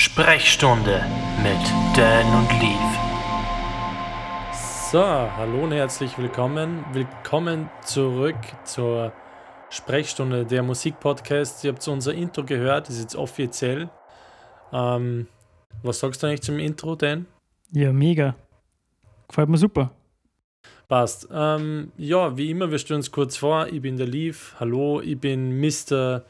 Sprechstunde mit Dan und Leaf. So, hallo und herzlich willkommen. Willkommen zurück zur Sprechstunde der Musikpodcast. Ihr habt unser Intro gehört, ist jetzt offiziell. Ähm, was sagst du eigentlich zum Intro, Dan? Ja, mega. Gefällt mir super. Passt. Ähm, ja, wie immer, wir stellen uns kurz vor. Ich bin der Leaf. Hallo, ich bin Mr.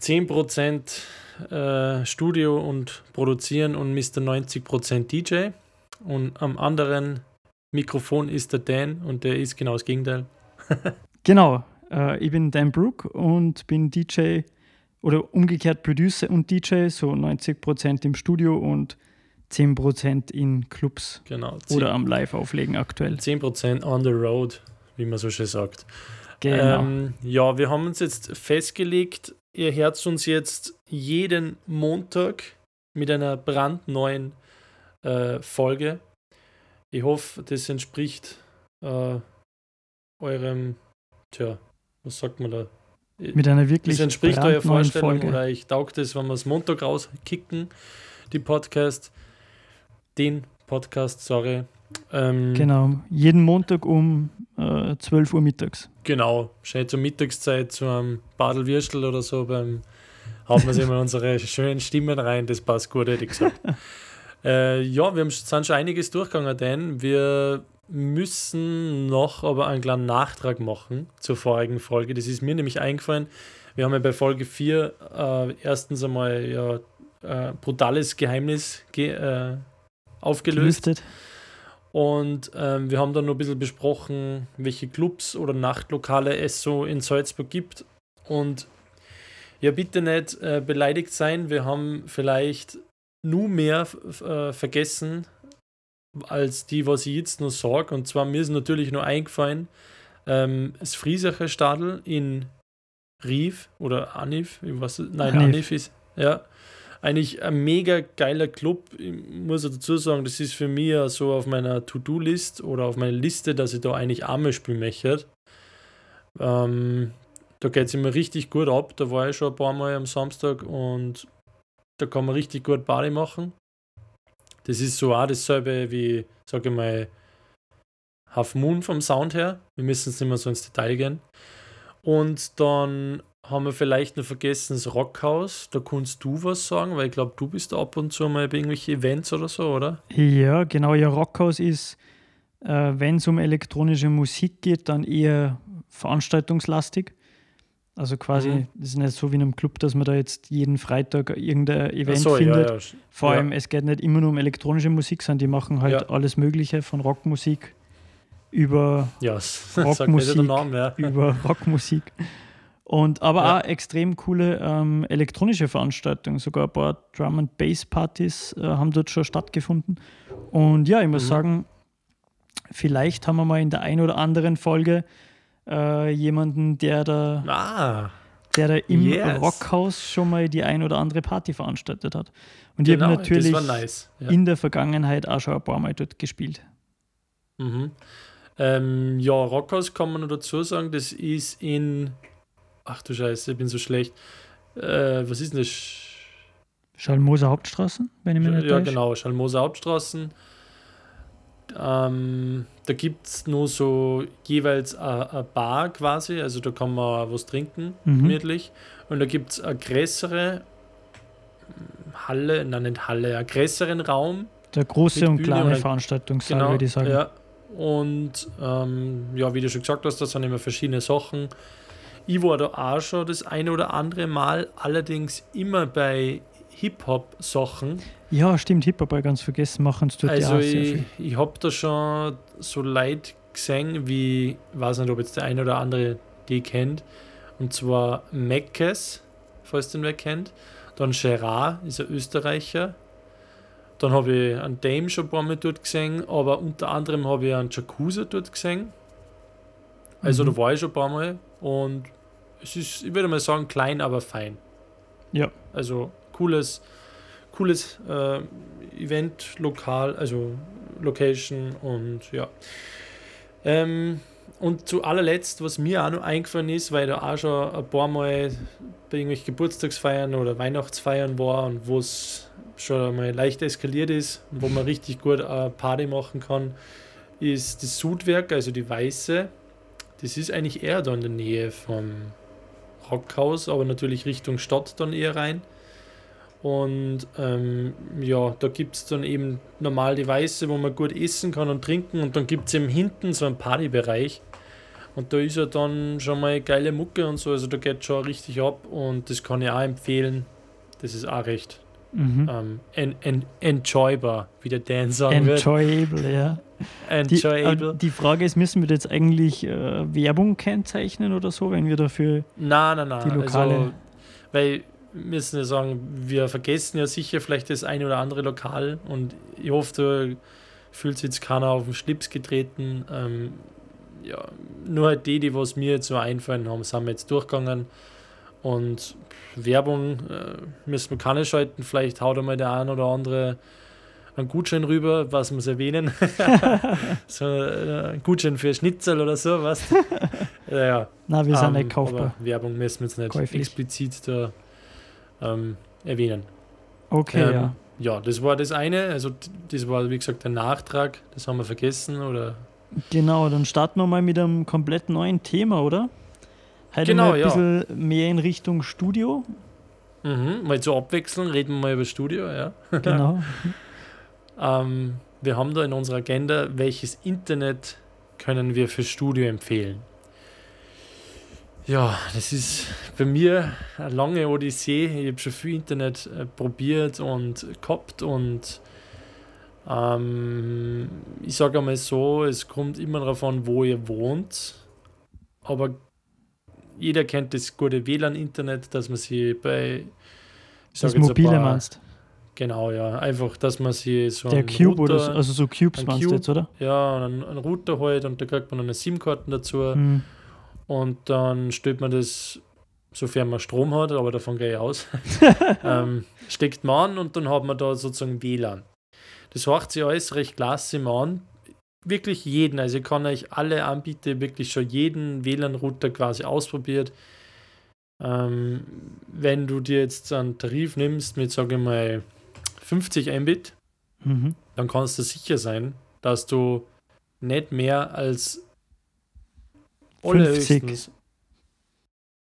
10% äh, Studio und Produzieren und Mr. 90% DJ. Und am anderen Mikrofon ist der Dan und der ist genau das Gegenteil. genau, äh, ich bin Dan Brook und bin DJ oder umgekehrt Producer und DJ, so 90% im Studio und 10% in Clubs genau, 10, oder am Live-Auflegen aktuell. 10% on the road, wie man so schön sagt. Genau. Ähm, ja, wir haben uns jetzt festgelegt, ihr hört uns jetzt jeden Montag mit einer brandneuen äh, Folge. Ich hoffe, das entspricht äh, eurem, tja, was sagt man da? Mit einer wirklich Das entspricht eurer Vorstellung Folge. oder ich taugt es, wenn wir es Montag rauskicken, die Podcast, den Podcast, sorry. Ähm, Genau, jeden Montag um äh, 12 Uhr mittags. Genau, schön zur Mittagszeit zu einem Badelwürstel oder so, beim hauen wir mal unsere schönen Stimmen rein, das passt gut, hätte ich gesagt. äh, ja, wir haben, sind schon einiges durchgegangen, denn wir müssen noch aber einen kleinen Nachtrag machen zur vorigen Folge. Das ist mir nämlich eingefallen. Wir haben ja bei Folge 4 äh, erstens einmal ja, äh, brutales Geheimnis ge äh, aufgelöst. Gelüftet. Und ähm, wir haben dann noch ein bisschen besprochen, welche Clubs oder Nachtlokale es so in Salzburg gibt. Und ja, bitte nicht äh, beleidigt sein. Wir haben vielleicht nur mehr äh, vergessen, als die, was ich jetzt noch sage. Und zwar mir ist natürlich nur eingefallen, ähm, das Friesacher Stadel in Rief oder Anif, ich weiß, nein, Anif. Anif ist, ja, eigentlich ein mega geiler Club. Ich muss dazu sagen, das ist für mich so auf meiner To-Do-List oder auf meiner Liste, dass ich da eigentlich Arme spielen möchte. Ähm, da geht es immer richtig gut ab. Da war ich schon ein paar Mal am Samstag und da kann man richtig gut Party machen. Das ist so auch dasselbe wie, sage ich mal, Half Moon vom Sound her. Wir müssen jetzt nicht mehr so ins Detail gehen. Und dann haben wir vielleicht noch vergessen das Rockhaus. Da kannst du was sagen, weil ich glaube, du bist da ab und zu mal bei irgendwelchen Events oder so, oder? Ja, genau. Ja, Rockhaus ist, äh, wenn es um elektronische Musik geht, dann eher veranstaltungslastig. Also quasi, Mhm. das ist nicht so wie in einem Club, dass man da jetzt jeden Freitag irgendein Event so, findet. Ja, ja. Vor ja. allem, es geht nicht immer nur um elektronische Musik, sondern die machen halt alles Mögliche von Rockmusik über, Rockmusik. Über Rockmusik. Und aber Ja. auch extrem coole ähm, elektronische Veranstaltungen. Sogar ein paar Drum and Bass Partys äh, haben dort schon stattgefunden. Und ja, ich muss Mhm. sagen, vielleicht haben wir mal in der einen oder anderen Folge äh, jemanden, der da, Ah, der da im Yes. Rockhaus schon mal die ein oder andere Party veranstaltet hat. Und ich genau, habe natürlich nice. Ja. in der Vergangenheit auch schon ein paar Mal dort gespielt. Mhm. Ähm, ja, Rockhaus kann man noch dazu sagen, das ist in. Ach du Scheiße, ich bin so schlecht. Äh, was ist denn das? Schalmoser Hauptstraßen, wenn ich mich nicht Ja, täusche. genau, Schalmoser Hauptstraßen. Ähm, da gibt es nur so jeweils eine Bar quasi, also da kann man was trinken, Mhm. gemütlich. Und da gibt es eine größere Halle, nein, nicht Halle, einen größeren Raum, Der große und kleine oder- Veranstaltungssaal, Genau, würde ich sagen. ja. Und ähm, ja, wie du schon gesagt hast, das sind immer verschiedene Sachen. Ich war da auch schon das eine oder andere Mal, allerdings immer bei Hip-Hop-Sachen. Ja, stimmt, Hip-Hop habe ich ganz vergessen, machen es dort Also ich, ich habe da schon so Leute gesehen, wie, ich weiß nicht, ob jetzt der eine oder andere die kennt, und zwar Meckes, falls den wer kennt. Dann Gerard, ist ein Österreicher. Dann habe ich einen Dame schon ein paar Mal dort gesehen, aber unter anderem habe ich einen Jacuzzi dort gesehen. Also Mhm. da war ich schon ein paar Mal und es ist, ich würde mal sagen, klein, aber fein. Ja. Also cooles, cooles äh, Event, Lokal, also Location und ja. Ähm, und zu allerletzt, was mir auch noch eingefallen ist, weil da auch schon ein paar Mal bei irgendwelchen Geburtstagsfeiern oder Weihnachtsfeiern war und wo es schon mal leicht eskaliert ist und wo man richtig gut eine Party machen kann, ist das Sudwerk, also die Weiße. Das ist eigentlich eher da in der Nähe vom Rockhaus, aber natürlich Richtung Stadt dann eher rein. Und ähm, ja, da gibt es dann eben normal die Weiße, wo man gut essen kann und trinken. Und dann gibt es eben hinten so einen Partybereich. Und da ist ja dann schon mal geile Mucke und so. Also da geht schon richtig ab. Und das kann ich auch empfehlen. Das ist auch recht Mhm. ähm, en, en, enjoybar, wie der Dan sagen wird. Enjoyable, ja. Die, Enjoyable. äh, die Frage ist, müssen wir jetzt eigentlich äh, Werbung kennzeichnen oder so, wenn wir dafür. Nein, nein, nein. Die Lokale- Also, weil wir müssen ja sagen, wir vergessen ja sicher vielleicht das eine oder andere Lokal und ich hoffe, fühlt sich jetzt keiner auf den Schlips getreten. Ähm, ja, nur halt die, die was mir jetzt so einfallen haben, sind wir jetzt durchgegangen. Und Werbung äh, müssen wir keine schalten. Vielleicht haut einmal der ein oder andere einen Gutschein rüber, was muss erwähnen. so äh, ein Gutschein für Schnitzel oder so, was? ja, ja. Na, wir sind Ähm, nicht kaufbar. Werbung müssen wir jetzt nicht Käuflich. explizit da ähm, erwähnen. Okay, ähm, ja. Ja, das war das eine. Also das war, wie gesagt, der Nachtrag. Das haben wir vergessen. Oder Genau, dann starten wir mal mit einem komplett neuen Thema, oder? Heute Genau, mal ein ja. bisschen mehr in Richtung Studio. mhm, mal zur Abwechslung reden wir mal über Studio. Ja. Genau. Ähm, wir haben da in unserer Agenda, welches Internet können wir für Studio empfehlen. Ja, das ist bei mir eine lange Odyssee. Ich habe schon viel Internet äh, probiert und gehabt und ähm, ich sage einmal so, es kommt immer darauf an, wo ihr wohnt. Aber jeder kennt das gute WLAN-Internet, dass man sie bei Das Mobile paar- meinst. Genau, ja. Einfach, dass man sie so Der Cube oder Router, so, also so Cubes ein meinst du Cube. jetzt, oder? ja, einen, einen Router halt und da kriegt man eine SIM-Karten dazu Hm. und dann stellt man das, sofern man Strom hat, aber davon gehe ich aus, ähm, steckt man an und dann hat man da sozusagen WLAN. Das hört sich alles recht klasse mal an. Wirklich jeden, also ich kann euch alle Anbieter wirklich schon jeden WLAN-Router quasi ausprobiert. Ähm, wenn du dir jetzt einen Tarif nimmst mit, sage ich mal, 50 Mbit, Mhm. dann kannst du sicher sein, dass du nicht mehr als 50. allerhöchstens.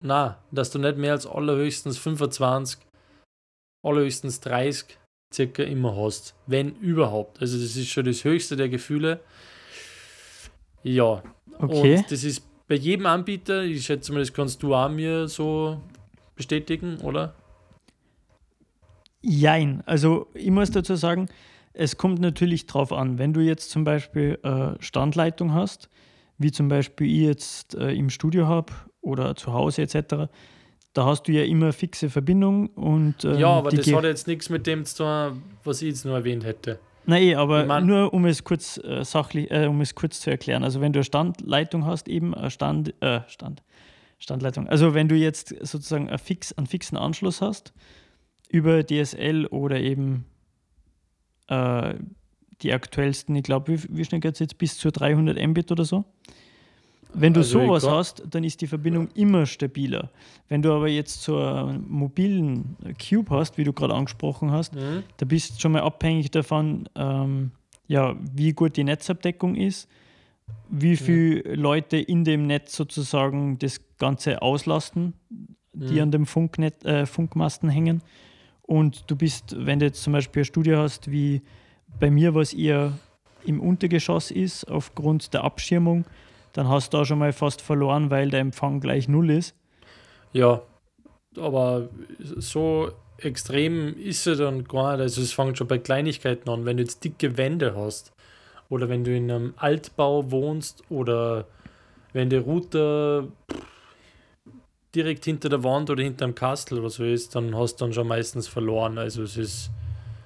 Na, dass du nicht mehr als allerhöchstens 25, allerhöchstens 30 circa immer hast. Wenn überhaupt. Also das ist schon das höchste der Gefühle. Ja. Okay. Und das ist bei jedem Anbieter, ich schätze mal, das kannst du auch mir so bestätigen, oder? Jein. Also ich muss dazu sagen, es kommt natürlich drauf an, wenn du jetzt zum Beispiel äh, Standleitung hast, wie zum Beispiel ich jetzt äh, im Studio habe oder zu Hause etc., da hast du ja immer fixe Verbindung und ähm, ja, aber das hat jetzt nichts mit dem zu tun, was ich jetzt nur erwähnt hätte. Nein, eh, aber Ich mein- nur um es kurz äh, sachlich, äh, um es kurz zu erklären. Also wenn du eine Standleitung hast, eben eine Stand, äh, Stand, Standleitung. Also wenn du jetzt sozusagen einen, fix, einen fixen Anschluss hast über DSL oder eben äh, die aktuellsten, ich glaube, wie, wie schnell geht es jetzt bis zu 300 Mbit oder so? Wenn du Also sowas hast, dann ist die Verbindung immer stabiler. Wenn du aber jetzt so einen mobilen Cube hast, wie du gerade angesprochen hast, Mhm. da bist du schon mal abhängig davon, ähm, ja, wie gut die Netzabdeckung ist, wie viele Leute in dem Netz sozusagen das Ganze auslasten, die Mhm. an dem Funknet, äh, Funkmasten hängen. Und du bist, wenn du jetzt zum Beispiel ein Studio hast, wie bei mir, was eher im Untergeschoss ist, aufgrund der Abschirmung, dann hast du da schon mal fast verloren, weil der Empfang gleich null ist. Ja, aber so extrem ist er dann gar nicht. Also es fängt schon bei Kleinigkeiten an. Wenn du jetzt dicke Wände hast oder wenn du in einem Altbau wohnst oder wenn der Router direkt hinter der Wand oder hinter einem Kastel oder so ist, dann hast du dann schon meistens verloren. Also es ist,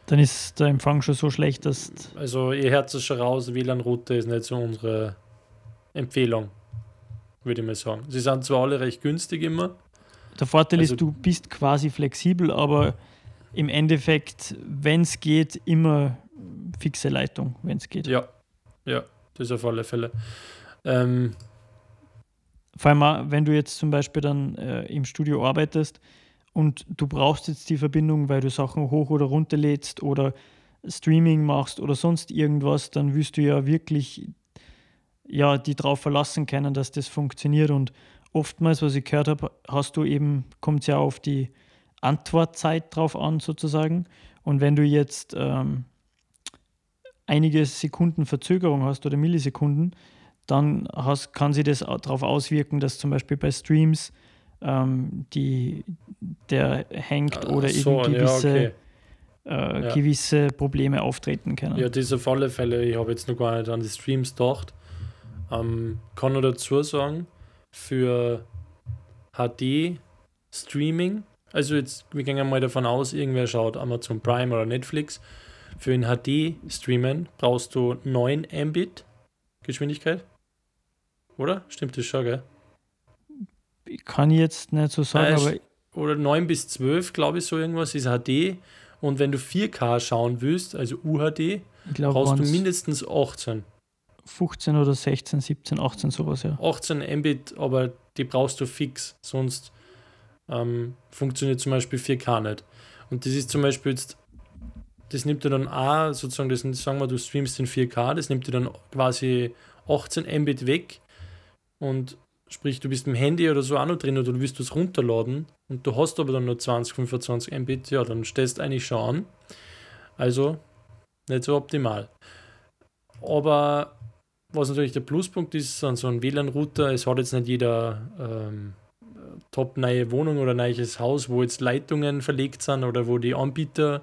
Dann ist der Empfang schon so schlecht, dass also ihr hört es schon raus, WLAN-Router ist nicht so unsere Empfehlung, würde ich mal sagen. Sie sind zwar alle recht günstig immer, Der Vorteil Also- ist, du bist quasi flexibel, aber im Endeffekt, wenn es geht, immer fixe Leitung, wenn es geht. Ja, ja, das auf alle Fälle. Ähm, Vor allem, auch, wenn du jetzt zum Beispiel dann äh, im Studio arbeitest und du brauchst jetzt die Verbindung, weil du Sachen hoch oder runter lädst oder Streaming machst oder sonst irgendwas, dann wirst du ja wirklich ja, die darauf verlassen können, dass das funktioniert. Und oftmals, was ich gehört habe, hast du eben, kommt es ja auf die Antwortzeit drauf an, sozusagen. Und wenn du jetzt ähm, einige Sekunden Verzögerung hast oder Millisekunden, dann hast, kann sich das darauf auswirken, dass zum Beispiel bei Streams ähm, die, der hängt oder so, eben gewisse, ja, okay. äh, ja. gewisse Probleme auftreten können. Ja, diese alle Fälle. Ich habe jetzt noch gar nicht an die Streams gedacht. Ähm, kann nur dazu sagen, für HD-Streaming, also jetzt, wir gehen mal davon aus, irgendwer schaut Amazon Prime oder Netflix, für ein HD-Streamen brauchst du 9 Mbit Geschwindigkeit. Oder? Stimmt das schon, gell? Ich kann jetzt nicht so sagen, äh, aber. Oder 9 bis 12, glaube ich, so irgendwas ist HD. Und wenn du 4K schauen willst, also UHD, glaub, brauchst du mindestens 18. 15 oder 16, 17, 18, sowas, ja. 18 Mbit, aber die brauchst du fix, sonst ähm, funktioniert zum Beispiel 4K nicht. Und das ist zum Beispiel jetzt, das nimmt dir dann auch sozusagen, das, sagen wir, du streamst in 4K, das nimmt dir dann quasi 18 Mbit weg und sprich, du bist im Handy oder so auch noch drin oder du willst was runterladen und du hast aber dann nur 20, 25 Mbit, ja, dann stellst du eigentlich schon an. Also nicht so optimal. Aber was natürlich der Pluspunkt ist an so einem WLAN-Router, es hat jetzt nicht jeder ähm, top neue Wohnung oder neues Haus, wo jetzt Leitungen verlegt sind oder wo die Anbieter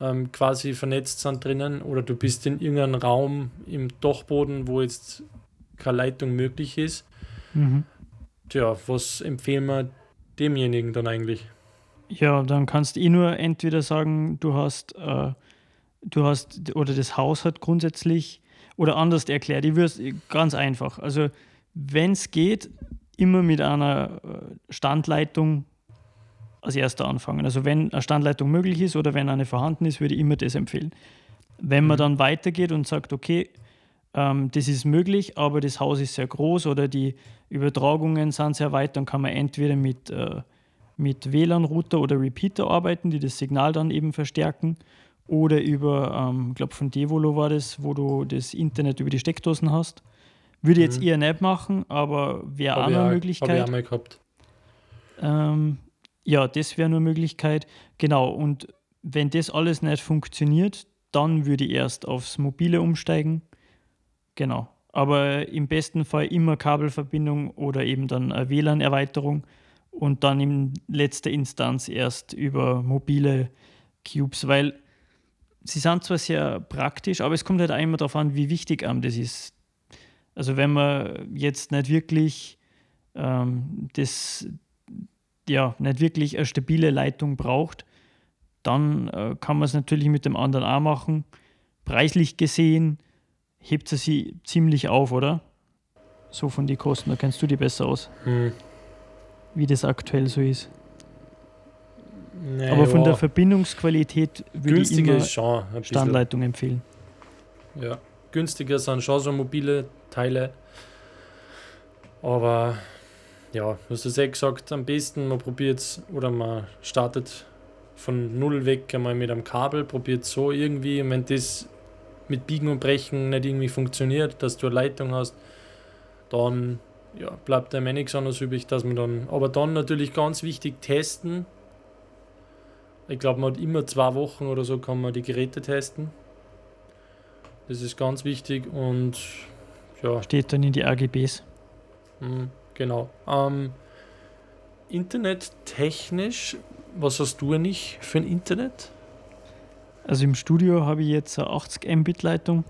ähm, quasi vernetzt sind drinnen oder du bist in irgendeinem Raum im Dachboden, wo jetzt keine Leitung möglich ist. Mhm. Tja, was empfehlen wir demjenigen dann eigentlich? Ja, dann kannst du eh nur entweder sagen, du hast, äh, du hast, oder das Haus hat grundsätzlich oder anders erklärt, ich würde ganz einfach. Also, wenn es geht, immer mit einer äh, Standleitung als erster anfangen. Also, wenn eine Standleitung möglich ist oder wenn eine vorhanden ist, würde ich immer das empfehlen. Wenn man mhm. dann weitergeht und sagt, okay, ähm, das ist möglich, aber das Haus ist sehr groß oder die Übertragungen sind sehr weit, dann kann man entweder mit, äh, mit WLAN-Router oder Repeater arbeiten, die das Signal dann eben verstärken oder über, ähm, ich glaube von Devolo war das, wo du das Internet über die Steckdosen hast. Würde ich jetzt mhm. eher nicht machen, aber wäre auch eine Möglichkeit. Habe ich auch mal gehabt. Ähm, ja, das wäre eine Möglichkeit. Genau, und wenn das alles nicht funktioniert, dann würde ich erst aufs Mobile umsteigen. Genau. Aber im besten Fall immer Kabelverbindung oder eben dann WLAN-Erweiterung und dann in letzter Instanz erst über mobile Cubes, weil sie sind zwar sehr praktisch, aber es kommt halt auch immer darauf an, wie wichtig einem das ist. Also wenn man jetzt nicht wirklich ähm, das, ja, nicht wirklich eine stabile Leitung braucht, dann äh, kann man es natürlich mit dem anderen auch machen. Preislich gesehen hebt sie sie ziemlich auf, oder? So von den Kosten, da kennst du die besser aus. Hm. Wie das aktuell so ist. Nee, Aber von der Verbindungsqualität würde ich immer schon Standleitung empfehlen. Ja, günstiger sind schon so mobile Teile. Aber ja, du hast es eh gesagt, am besten man probiert es oder man startet von null weg einmal mit einem Kabel, probiert so irgendwie, und wenn das mit Biegen und Brechen nicht irgendwie funktioniert, dass du eine Leitung hast, dann ja, bleibt einem eh nichts anderes übrig, dass man dann, aber dann natürlich ganz wichtig testen. Ich glaube, man hat immer zwei Wochen oder so kann man die Geräte testen. Das ist ganz wichtig und ja. Steht dann in die AGBs. Mhm, genau. Ähm, Internet technisch, was hast du eigentlich für ein Internet? Also im Studio habe ich jetzt eine 80 Mbit Leitung.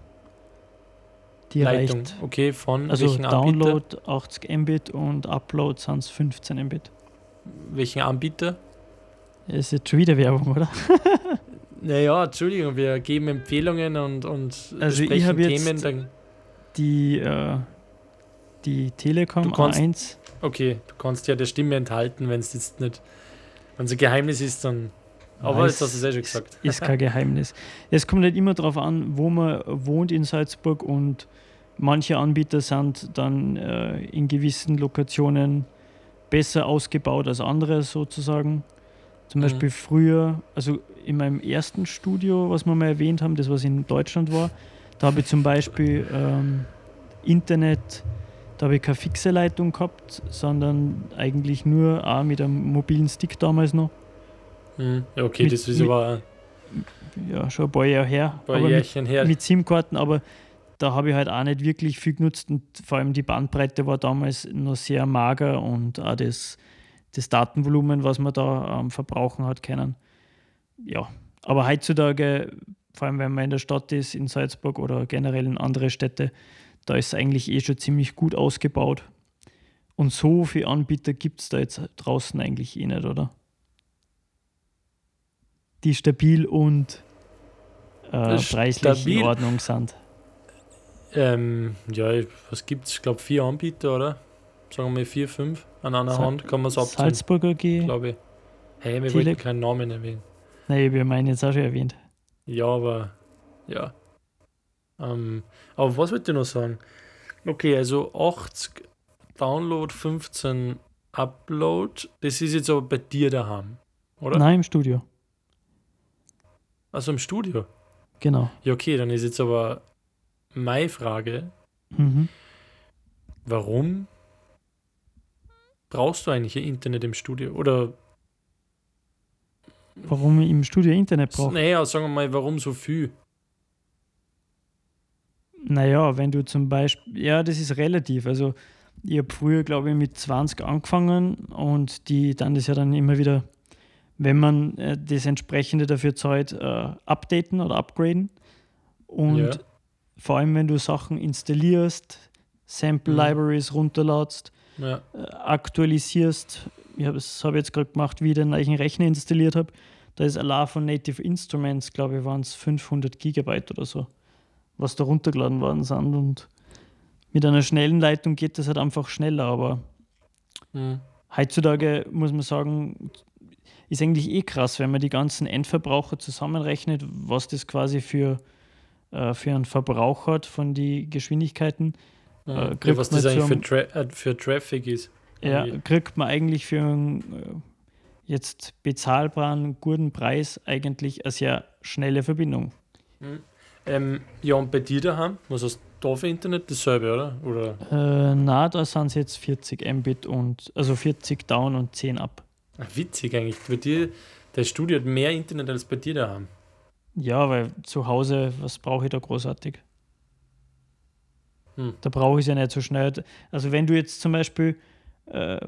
Die Leitung, reicht. okay, von also welchen Download Anbieter? 80 Mbit und Upload sind es 15 Mbit. Welchen Anbieter? Das ist jetzt schon wieder Werbung, oder? naja, Entschuldigung, wir geben Empfehlungen und, und also besprechen Themen. Dann die, äh, die Telekom kannst, A1. Okay, du kannst ja der Stimme enthalten, wenn es jetzt nicht, wenn es ein Geheimnis ist, dann aber jetzt hast du es ja schon gesagt. Ist kein Geheimnis. Es kommt halt immer darauf an, wo man wohnt in Salzburg und Manche Anbieter sind dann äh, in gewissen Lokationen besser ausgebaut als andere sozusagen. Zum Mhm. Beispiel früher, also in meinem ersten Studio, was wir mal erwähnt haben, das was in Deutschland war, da habe ich zum Beispiel ähm, Internet, da habe ich keine fixe Leitung gehabt, sondern eigentlich nur auch mit einem mobilen Stick damals noch. Mhm. Ja, okay, Mit- das ist aber Ja, schon ein paar Jahre her. ein paar aber mit, Jährchen her. mit SIM-Karten, aber da habe ich halt auch nicht wirklich viel genutzt und vor allem die Bandbreite war damals noch sehr mager und auch das, das Datenvolumen, was man da ähm, verbrauchen hat können. Ja, aber heutzutage, vor allem wenn man in der Stadt ist, in Salzburg oder generell in andere Städte, da ist es eigentlich eh schon ziemlich gut ausgebaut. Und so viele Anbieter gibt es da jetzt draußen eigentlich eh nicht, oder? Die stabil und äh, preislich Stabil? in Ordnung sind. Ähm, ja, was gibt's? Ich glaube vier Anbieter, oder? Sagen wir mal vier, fünf an einer Sa- Hand kann man es abzählen, Salzburger G. glaube ich. Hey, wir Tele- wollten keinen Namen erwähnen. Nein, habe meinen jetzt auch schon erwähnt. Ja, aber ja. Ähm, aber was wollte ich noch sagen? Okay, also 80 Download, 15 Upload. Das ist jetzt aber bei dir daheim, oder? Nein, im Studio. Also im Studio. Genau. Ja, okay, dann ist jetzt aber meine Frage, Mhm. warum brauchst du eigentlich ein Internet im Studio? Oder, Warum ich im Studio Internet brauche? naja, sagen wir mal, warum so viel? Naja, wenn du zum Beispiel, ja, das ist relativ. Also, ich habe früher, glaube ich, mit 20 angefangen und die dann das ja dann immer wieder, wenn man äh, das entsprechende dafür zahlt, äh, updaten oder upgraden. Und Ja. vor allem, wenn du Sachen installierst, Sample Mhm. Libraries runterladst, Ja, äh, aktualisierst. Ich habe es habe jetzt gerade gemacht, wie ich den neuen Rechner installiert habe. Da ist allein von Native Instruments, glaube ich, waren es 500 Gigabyte oder so, was da runtergeladen worden sind. Und mit einer schnellen Leitung geht das halt einfach schneller. Aber mhm. heutzutage muss man sagen, ist eigentlich eh krass, wenn man die ganzen Endverbraucher zusammenrechnet, was das quasi für, äh, für einen Verbrauch hat von den Geschwindigkeiten. Äh, ja, was das eigentlich für, Tra äh, für Traffic ist. Ja, kriegt man eigentlich für einen äh, jetzt bezahlbaren, guten Preis eigentlich eine sehr schnelle Verbindung. Ähm, ja, und bei dir daheim, was hast du da für Internet? Dasselbe, oder? Oder Äh, na, da sind es jetzt 40 Mbit und also 40 down und 10 up. Ah, witzig eigentlich. Bei dir, das Studio hat mehr Internet als bei dir daheim. Ja, weil zu Hause, was brauche ich da großartig? Hm. Da brauche ich es ja nicht so schnell. Also wenn du jetzt zum Beispiel, äh,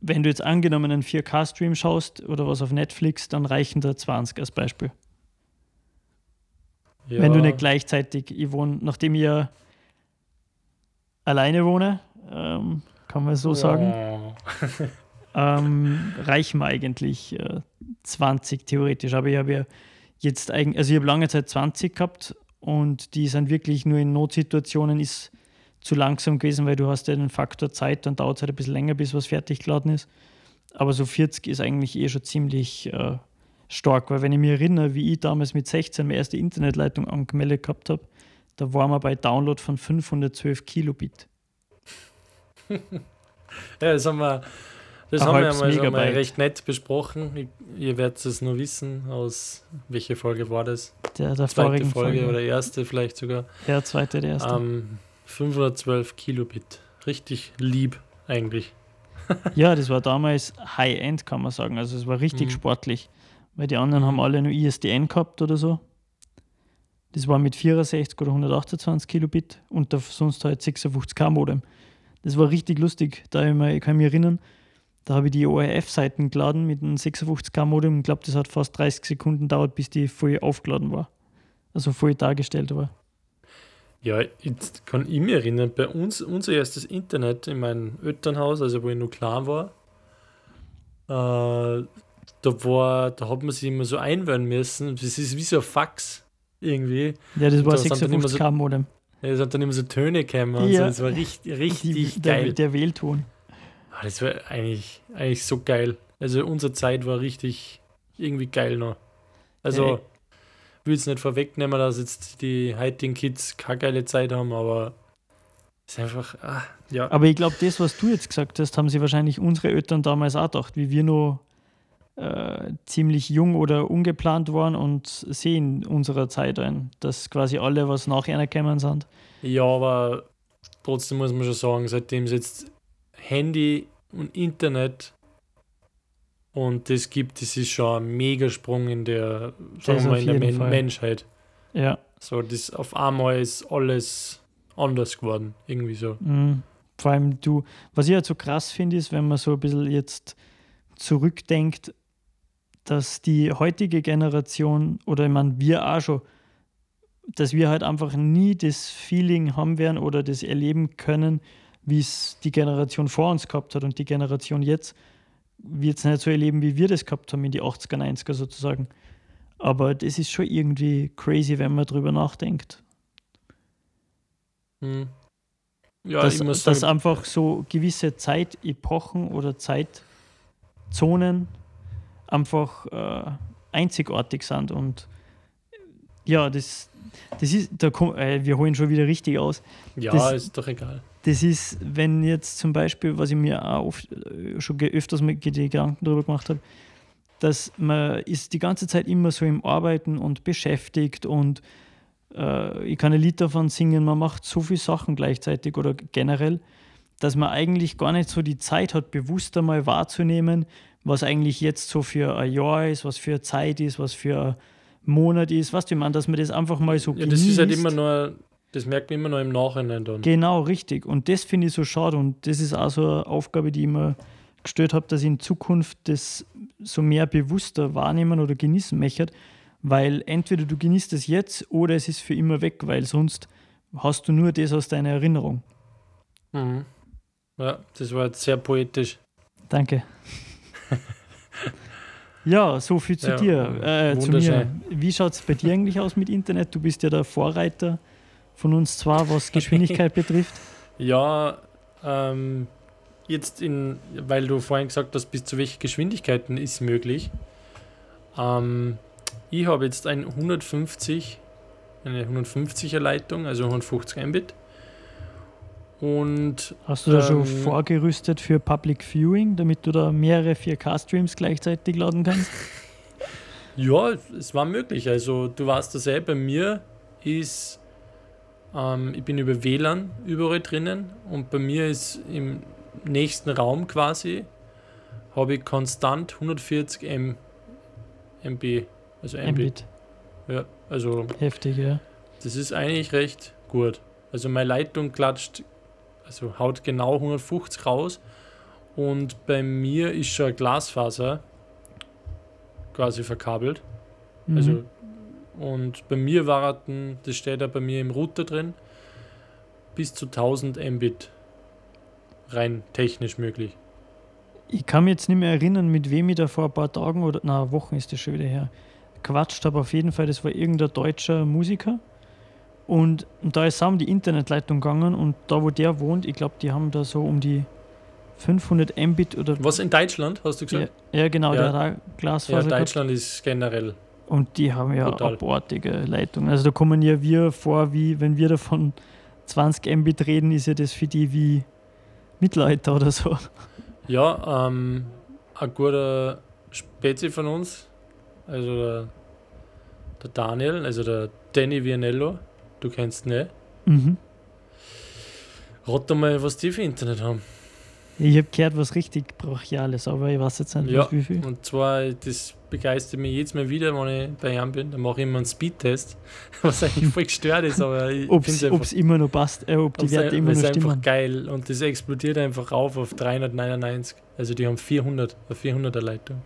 wenn du jetzt angenommen einen 4K-Stream schaust oder was auf Netflix, dann reichen da 20 als Beispiel. Ja, Wenn du nicht gleichzeitig, ich wohne, nachdem ich ja alleine wohne, ähm, kann man so sagen, Oh. ähm, reichen mir eigentlich äh, 20 theoretisch. Aber ich habe ja jetzt eigentlich, also ich habe lange Zeit 20 gehabt und die sind wirklich nur in Notsituationen ist zu langsam gewesen, weil du hast ja den Faktor Zeit, dann dauert es halt ein bisschen länger, bis was fertig geladen ist. Aber so 40 ist eigentlich eh schon ziemlich äh, stark, weil wenn ich mich erinnere, wie ich damals mit 16 meine erste Internetleitung angemeldet gehabt habe, da waren wir bei Download von 512 Kilobit. Ja, das haben wir, das haben wir schon mal Megabyte. recht nett besprochen. Ich, ihr werdet es nur wissen, aus welcher Folge war das? Der, der Zweite Folge, Folge. oder erste vielleicht sogar. Der zweite, der erste. Ähm, 512 Kilobit. Richtig lieb eigentlich. Ja, das war damals High-End, kann man sagen. Also es war richtig Mhm. sportlich. Weil die anderen haben alle nur ISDN gehabt oder so. Das war mit 64 oder 128 Kilobit und sonst halt 56k Modem. Das war richtig lustig. Da ich, mal, ich kann mich erinnern, da habe ich die ORF-Seiten geladen mit einem 56k Modem und ich glaube, das hat fast 30 Sekunden gedauert, bis die voll aufgeladen war. Also voll dargestellt war. Ja, jetzt kann ich mich erinnern, bei uns, unser erstes Internet in meinem Elternhaus, also wo ich noch klein war, äh, da war, da hat man sich immer so einwählen müssen. Das ist wie so ein Fax irgendwie. Ja, das war da sind dann immer so- 56k Modem. Es hat dann immer so Töne gekommen und Ja. so. Das war richtig, richtig Die, der, geil. der Wählton. Ah, Das war eigentlich, eigentlich so geil. Also unsere Zeit war richtig irgendwie geil noch. Also, Äh. ich will es nicht vorwegnehmen, dass jetzt die heutigen Kids keine geile Zeit haben, aber Ist einfach, ah, ja. Aber ich glaube, das, was du jetzt gesagt hast, haben sie wahrscheinlich unsere Eltern damals auch gedacht, wie wir noch äh, ziemlich jung oder ungeplant waren und sehen unserer Zeit ein, dass quasi alle, was nachher gekommen sind. Ja, aber trotzdem muss man schon sagen, seitdem es jetzt Handy und Internet und das gibt, das ist schon ein Megasprung in der, sagen wir mal, in der Men Fall. Menschheit. Ja. So, das auf einmal ist alles anders geworden, irgendwie so. Mhm. Vor allem du, was ich halt so krass finde, ist, wenn man so ein bisschen jetzt zurückdenkt, dass die heutige Generation oder ich meine, wir auch schon, dass wir halt einfach nie das Feeling haben werden oder das erleben können, wie es die Generation vor uns gehabt hat und die Generation jetzt wird es nicht so erleben, wie wir das gehabt haben in die 80er, 90er sozusagen. Aber das ist schon irgendwie crazy, wenn man drüber nachdenkt. Hm. Ja, dass, ich muss dass sagen, einfach so gewisse Zeitepochen oder Zeitzonen einfach äh, einzigartig sind und ja, das, das ist, da komm, äh, wir holen schon wieder richtig aus. ja, das- ist doch egal. Das ist, wenn jetzt zum Beispiel, was ich mir auch oft, äh, schon öfters mit Gedanken darüber gemacht habe, dass man ist die ganze Zeit immer so im Arbeiten und beschäftigt und äh, ich kann ein Lied davon singen, man macht so viele Sachen gleichzeitig oder generell, dass man eigentlich gar nicht so die Zeit hat, bewusst einmal wahrzunehmen, was eigentlich jetzt so für ein Jahr ist, was für eine Zeit ist, was für ein Monat ist, was du, ich meine, dass man das einfach mal so Ja, das ist halt genießt. immer nur, das merkt man immer nur im Nachhinein dann. Genau, richtig. Und das finde ich so schade. Und das ist auch so eine Aufgabe, die ich mir gestellt habe, dass ich in Zukunft das so mehr bewusster wahrnehmen oder genießen möchte. Weil entweder du genießt es jetzt oder es ist für immer weg, weil sonst hast du nur das aus deiner Erinnerung. Mhm. Ja, das war jetzt sehr poetisch. Danke. ja, so viel zu Ja, dir. Äh, zu mir. Wie schaut es bei dir eigentlich aus mit Internet? Du bist ja der Vorreiter von uns zwar, was Geschwindigkeit betrifft. Ja, ähm, jetzt in, weil du vorhin gesagt hast, bis zu welchen Geschwindigkeiten ist möglich. Ähm, ich habe jetzt ein 150, eine 150er Leitung, also 150 Mbit. Und Hast du da schon Ähm, vorgerüstet für Public Viewing, damit du da mehrere 4K-Streams gleichzeitig laden kannst? ja, es war möglich. Also du warst das bei mir ist, ähm, ich bin über WLAN überall drinnen und bei mir ist im nächsten Raum quasi, habe ich konstant 140 M, MB, also MB. Mbit. Ja, also Heftig, ja. das ist eigentlich recht gut. Also meine Leitung klatscht, also haut genau 150 raus und bei mir ist schon Glasfaser quasi verkabelt. Mhm. Also und bei mir war ein- das steht ja bei mir im Router drin, bis zu 1000 Mbit rein technisch möglich. ich kann mich jetzt nicht mehr erinnern, mit wem ich da vor ein paar Tagen oder na Wochen ist das schon wieder her, quatscht habe. Auf jeden Fall, das war irgendein deutscher Musiker. Und, da ist auch um die Internetleitung gegangen und da, wo der wohnt, ich glaube, die haben da so um die 500 Mbit oder. Was in Deutschland, hast du Ja, gesagt? ja, genau, Ja. der auch Ja, Glasfaser gehabt. Deutschland ist generell. Und die haben ja Brutal. abartige Leitungen. Also da kommen ja wir vor, wie wenn wir davon 20 Mbit reden, ist ja das für die wie Mittelalter oder so. Ja, ähm, ein guter Spezi von uns, also der, der Daniel, also der Danny Vianello, du kennst ihn, ne? Mhm. Rat mal, was die für Internet haben. Ich habe gehört, was richtig Brachiales, aber ich weiß jetzt nicht, Ja, wie viel. und zwar, das begeistert mich jedes Mal wieder, wenn ich bei ihm bin, dann mache ich immer einen Speedtest, was eigentlich voll gestört ist, aber ich Ob es immer noch passt, äh, ob die Werte immer noch ist einfach stimmen. geil und das explodiert einfach auf auf 399. Also die haben 400, eine 400er Leitung.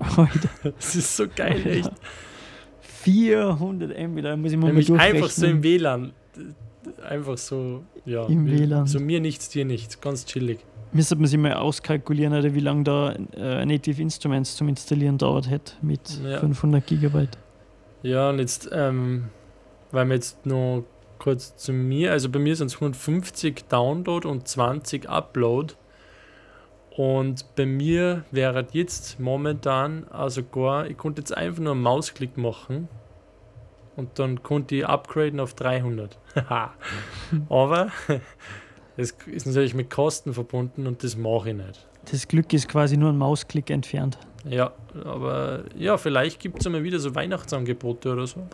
Alter. Alter. Das ist so geil, echt. 400 MB, da muss ich mal Nämlich einfach so im. WLAN. Einfach so, ja. Im wie- WLAN. So mir nichts, dir nichts. Ganz chillig. Müsste man sich mal auskalkulieren, oder wie lange da äh, Native Instruments zum Installieren dauert hätte mit Ja. 500 Gigabyte. Ja, und jetzt, ähm, weil wir jetzt noch kurz zu mir, also bei mir sind es 150 Download und 20 Upload. Und bei mir wäre jetzt momentan, also gar, ich konnte jetzt einfach nur einen Mausklick machen und dann konnte ich upgraden auf 300. Aber es ist natürlich mit Kosten verbunden und das mache ich nicht. Das Glück ist quasi nur ein Mausklick entfernt. Ja, aber ja, vielleicht gibt es einmal wieder so Weihnachtsangebote oder so.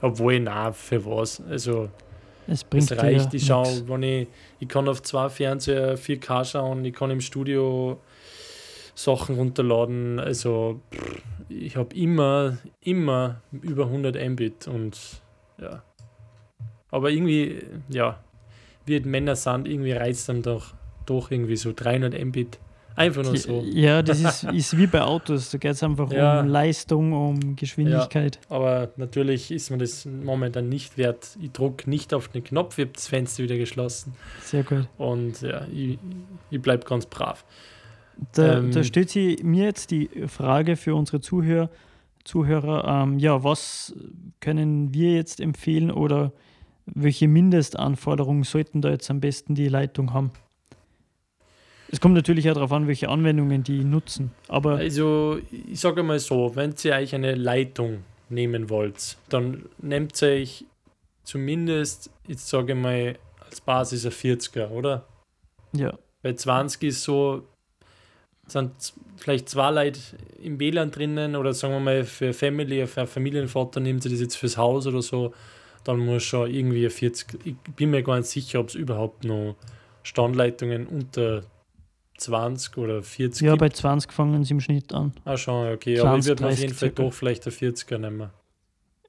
Obwohl, na, für was? Also, Es bringt es reicht. Ich schau, wenn ich, ich kann auf zwei Fernseher 4K schauen, ich kann im Studio Sachen runterladen. Also, pff, ich habe immer, immer über 100 Mbit und ja. Aber irgendwie, ja, wie Männer sind, irgendwie reizt dann doch, doch irgendwie so 300 Mbit. Einfach nur so. Ja, das ist, ist wie bei Autos. Da geht es einfach Ja. um Leistung, um Geschwindigkeit. Aber natürlich ist mir das momentan nicht wert. Ich drucke nicht auf den Knopf, ich habe das Fenster wieder geschlossen. Sehr gut. Und ja, ich, ich bleibe ganz brav. Da, Ähm, da stellt sich mir jetzt die Frage für unsere Zuhörer, Zuhörer ähm, ja, was können wir jetzt empfehlen oder welche Mindestanforderungen sollten da jetzt am besten die Leitung haben? Es kommt natürlich auch darauf an, welche Anwendungen die nutzen. Aber Also, ich sage mal so, wenn ihr euch eine Leitung nehmen wollt, dann nehmt ihr euch zumindest, jetzt sage ich mal, als Basis ein 40er, oder? ja, Bei 20 ist so, sind vielleicht zwei Leute im WLAN drinnen oder sagen wir mal für Family, für Familienvater nimmt sie das jetzt fürs Haus oder so, dann muss schon irgendwie ein 40. Ich bin mir gar nicht sicher, ob es überhaupt noch Standleitungen unter 20 oder 40 ja gibt. bei 20 fangen sie im Schnitt an. Ah, schon, okay. Aber ich 20, würde mir auf 30 jeden Fall doch vielleicht ein 40er nehmen.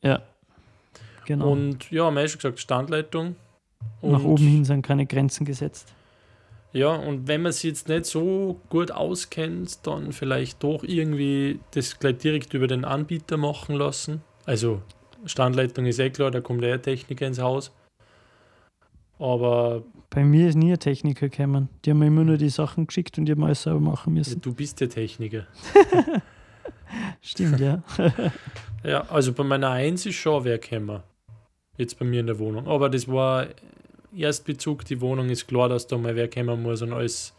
Ja, genau. Und ja, haben wir schon gesagt, Standleitung. Nach Und- oben hin sind keine Grenzen gesetzt. Ja, und wenn man sich jetzt nicht so gut auskennt, dann vielleicht doch irgendwie das gleich direkt über den Anbieter machen lassen. Also Standleitung ist eh klar, da kommt der Techniker ins Haus. Aber Bei mir ist nie ein Techniker gekommen. Die haben mir immer nur die Sachen geschickt und die haben alles selber machen müssen. du bist der Techniker. Stimmt, ja. Ja, also bei meiner Eins ist schon wer gekommen. Jetzt bei mir in der Wohnung. Aber das war Erstbezug, die Wohnung ist klar, dass da mal wer kommen muss und alles.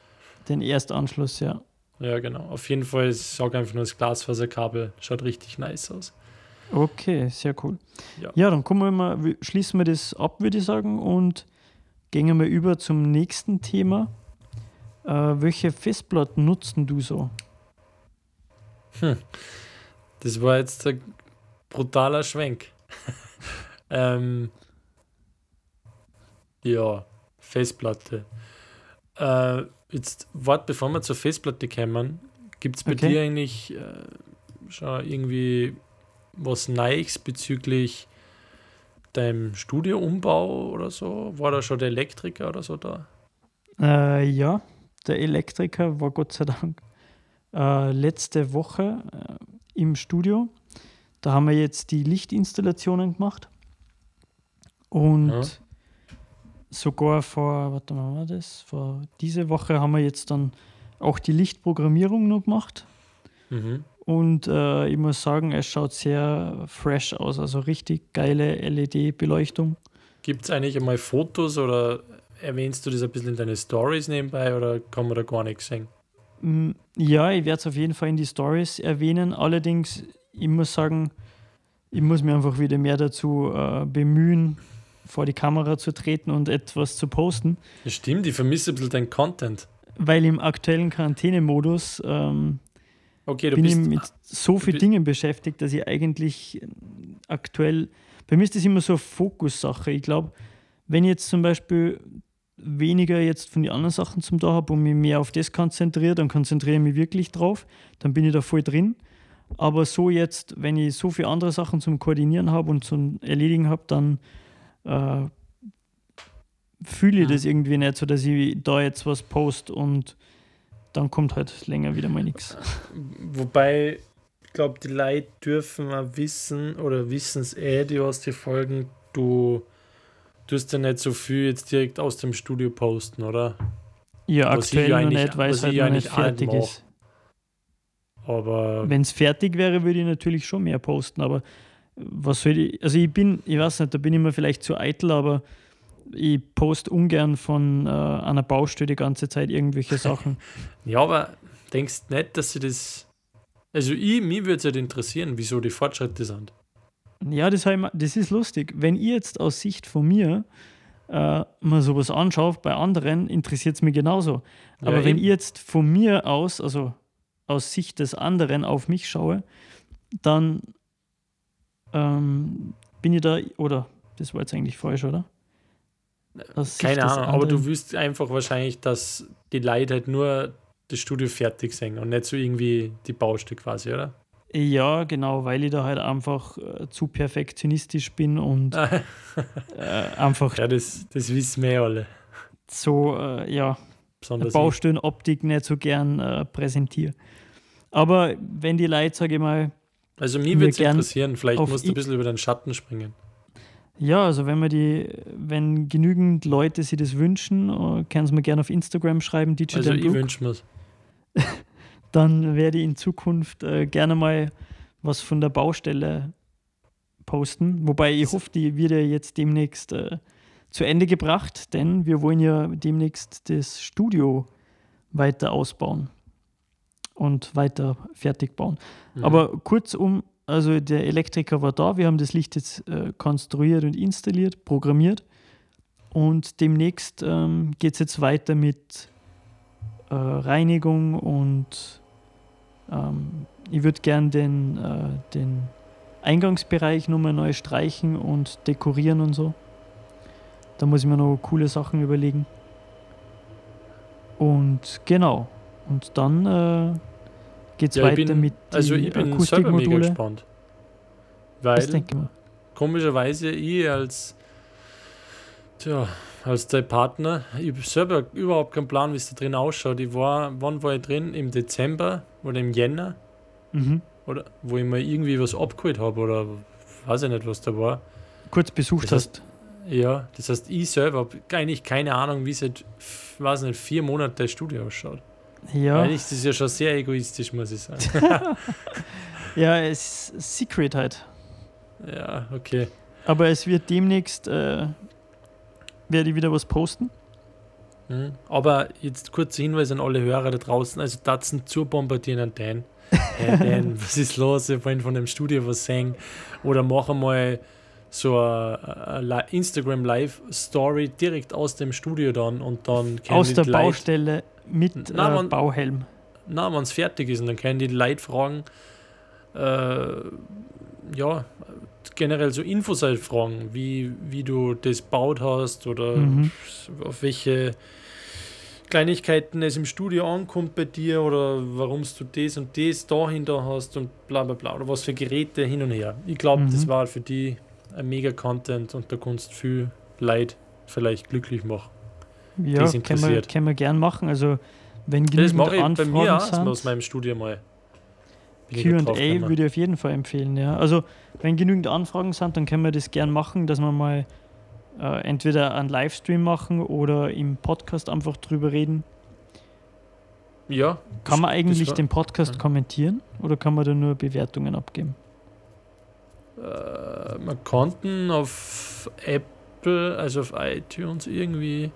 Den Erstanschluss, ja. Ja, genau. Auf jeden Fall, ich sage einfach nur, das Glasfaserkabel schaut richtig nice aus. Okay, sehr cool. Ja. Ja, dann kommen wir mal, schließen wir das ab, würde ich sagen, und gehen wir über zum nächsten Thema. Äh, welche Festplatten nutzen du so? Das war jetzt ein brutaler Schwenk. ähm, ja, Festplatte. Äh, jetzt, warte, bevor wir zur Festplatte kommen, gibt es bei Okay. dir eigentlich äh, schon irgendwie was Neues bezüglich deinem Studioumbau oder so? War da schon der Elektriker oder so da? Äh, ja, der Elektriker war Gott sei Dank äh, letzte Woche äh, im Studio. Da haben wir jetzt die Lichtinstallationen gemacht. Und. Sogar vor, warte mal, war das? Vor diese Woche haben wir jetzt dann auch die Lichtprogrammierung noch gemacht. Mhm. Und äh, ich muss sagen, es schaut sehr fresh aus, also richtig geile LED-Beleuchtung. Gibt es eigentlich einmal Fotos oder erwähnst du das ein bisschen in deine Stories nebenbei oder kann man da gar nichts sehen? Mm, Ja, ich werde es auf jeden Fall in die Stories erwähnen. Allerdings, ich muss sagen, ich muss mir einfach wieder mehr dazu äh, bemühen, vor die Kamera zu treten und etwas zu posten, Das stimmt, ich vermisse ein bisschen deinen Content. weil im aktuellen Quarantänemodus ähm, Okay, bin ich mit so vielen Dingen beschäftigt, dass ich eigentlich äh, aktuell, bei mir ist das immer so eine Fokussache. Ich glaube, wenn ich jetzt zum Beispiel weniger jetzt von den anderen Sachen zum da habe und mich mehr auf das konzentriere, dann konzentriere ich mich wirklich drauf, dann bin ich da voll drin. Aber so jetzt, wenn ich so viele andere Sachen zum Koordinieren habe und zum Erledigen habe, dann äh, fühle ich Mhm. das irgendwie nicht so, dass ich da jetzt was post und dann kommt halt länger wieder mal nichts. Wobei, ich glaube, die Leute dürfen auch wissen oder wissen es eh, die aus die Folgen, du tust ja nicht so viel jetzt direkt aus dem Studio posten, oder? Ja, Was aktuell ja noch nicht, weil es halt ja noch nicht fertig ist. Aber Wenn es fertig wäre, würde ich natürlich schon mehr posten, aber was soll ich, also ich bin, ich weiß nicht, da bin ich mir vielleicht zu eitel, aber ich poste ungern von äh, einer Baustelle die ganze Zeit irgendwelche Sachen. ja, aber denkst nicht, dass sie das. Also, ich, mich würde es halt interessieren, wieso die Fortschritte sind. Ja, das, ich, das ist lustig. Wenn ich jetzt aus Sicht von mir äh, mal sowas anschaue, bei anderen interessiert es mich genauso. Ja, Aber wenn eben. ich jetzt von mir aus, also aus Sicht des anderen auf mich schaue, dann ähm, bin ich da, oder das war jetzt eigentlich falsch, oder? Aus Keine Ahnung, aber du wüsst einfach wahrscheinlich, dass die Leute halt nur das Studio fertig sehen und nicht so irgendwie die Baustelle quasi, oder? Ja, genau, weil ich da halt einfach äh, zu perfektionistisch bin und äh, einfach ja, das, das wissen wir alle. so, äh, ja, Besonders. Baustellenoptik nicht so gern äh, präsentiere. Aber wenn die Leute, sage ich mal, Also mir mir würde es interessieren, vielleicht musst du ein bisschen über den Schatten springen. ja, also wenn man die, wenn genügend Leute sich das wünschen, äh, können sie mir gerne auf Instagram schreiben, DJ Also ich wünsche mir's. dann werde ich in Zukunft äh, gerne mal was von der Baustelle posten. Wobei ich hoffe, die wird ja jetzt demnächst äh, zu Ende gebracht, denn wir wollen ja demnächst das Studio weiter ausbauen und weiter fertig bauen. Mhm. Aber kurzum, also der Elektriker war da, wir haben das Licht jetzt äh, konstruiert und installiert, programmiert und demnächst ähm, geht es jetzt weiter mit äh, Reinigung und ähm, ich würde gern den, äh, den Eingangsbereich nochmal neu streichen und dekorieren und so. Da muss ich mir noch coole Sachen überlegen. Und genau. Und dann äh, geht es Ja, weiter bin, mit also ich bin selber mega gespannt. Das Weil denke ich mir. komischerweise ich als tja, als dein Partner, ich habe selber überhaupt keinen Plan, wie es da drin ausschaut. Ich war, wann war ich drin? Im Dezember oder im Jänner? Mhm. Oder wo ich mal irgendwie was abgeholt habe oder weiß ich nicht, was da war. Kurz besucht Das heißt- hast. Ja, das heißt, ich selber habe eigentlich keine Ahnung, wie seit, f- weiß nicht, vier Monaten das Studio ausschaut. Ja, Eigentlich ist das ja schon sehr egoistisch, muss ich sagen. ja, es ist Secret halt. ja, okay. Aber es wird demnächst, äh, werde ich wieder was posten. Mhm. Aber jetzt kurzer Hinweis an alle Hörer da draußen, also Tatzen zu bombardieren an Dan. Hey Dan, was ist los? Wir wollen von dem Studio was sehen. Oder mach einmal so eine Instagram Live Story direkt aus dem Studio dann und dann Aus der Leute- Baustelle mit Na, äh, man- Bauhelm. Na, wenn es fertig ist und dann können die Leute fragen, äh, ja, generell so Infos halt fragen, wie, wie du das baut hast oder Mhm. auf welche Kleinigkeiten es im Studio ankommt bei dir oder warum du das und das dahinter hast und bla bla bla oder was für Geräte hin und her. Ich glaube, Mhm. das war für die ein mega Content und da kannst viel Leid vielleicht glücklich machen. Ja, das können wir, interessiert. können wir gern machen. Also, wenn Das genügend mache ich bei Anfragen mir auch aus sind, meinem Studio mal. Q&A würde ich auf jeden Fall empfehlen. Ja. Also, wenn genügend Anfragen sind, dann können wir das gern machen, dass wir mal äh, entweder einen Livestream machen oder im Podcast einfach drüber reden. Ja. Kann man das eigentlich den Podcast ja. kommentieren oder kann man da nur Bewertungen abgeben? Äh, man konnten auf Apple, also auf iTunes irgendwie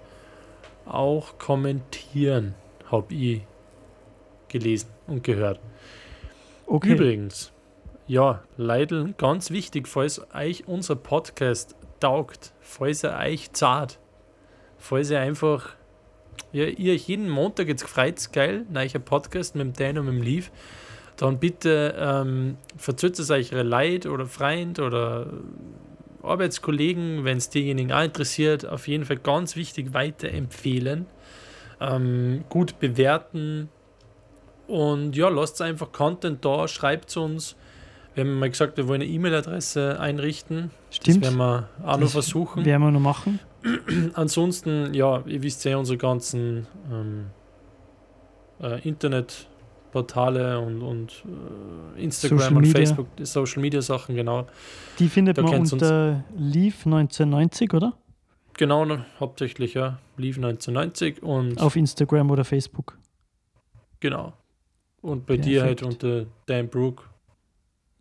auch kommentieren, habe ich gelesen und gehört. Okay. Übrigens, ja, Leidl, ganz wichtig, falls euch unser Podcast taugt, falls er euch zart, falls ihr einfach, ja, ihr euch jeden Montag jetzt gefreut, geil, neuer Podcast mit dem Dan und mit dem Leaf, dann bitte ähm, verzögert es euch Leid oder Freund oder Arbeitskollegen, wenn es diejenigen auch interessiert, auf jeden Fall ganz wichtig weiterempfehlen, ähm, gut bewerten, und ja, lasst einfach Content da, schreibt uns. Wir haben mal gesagt, wir wollen eine E-Mail-Adresse einrichten. Stimmt. Das werden wir auch noch versuchen. Werden wir noch machen. Ansonsten, ja, ihr wisst ja unsere ganzen ähm, äh, Internetportale und, und äh, Instagram Social und Media. Facebook, die Social Media Sachen, genau. Die findet Da man unter Leaf 1990, oder? Genau, ne, hauptsächlich, ja. Lief 1990 und Auf Instagram oder Facebook. genau. Und bei dir halt Perfekt. unter Dan Brook.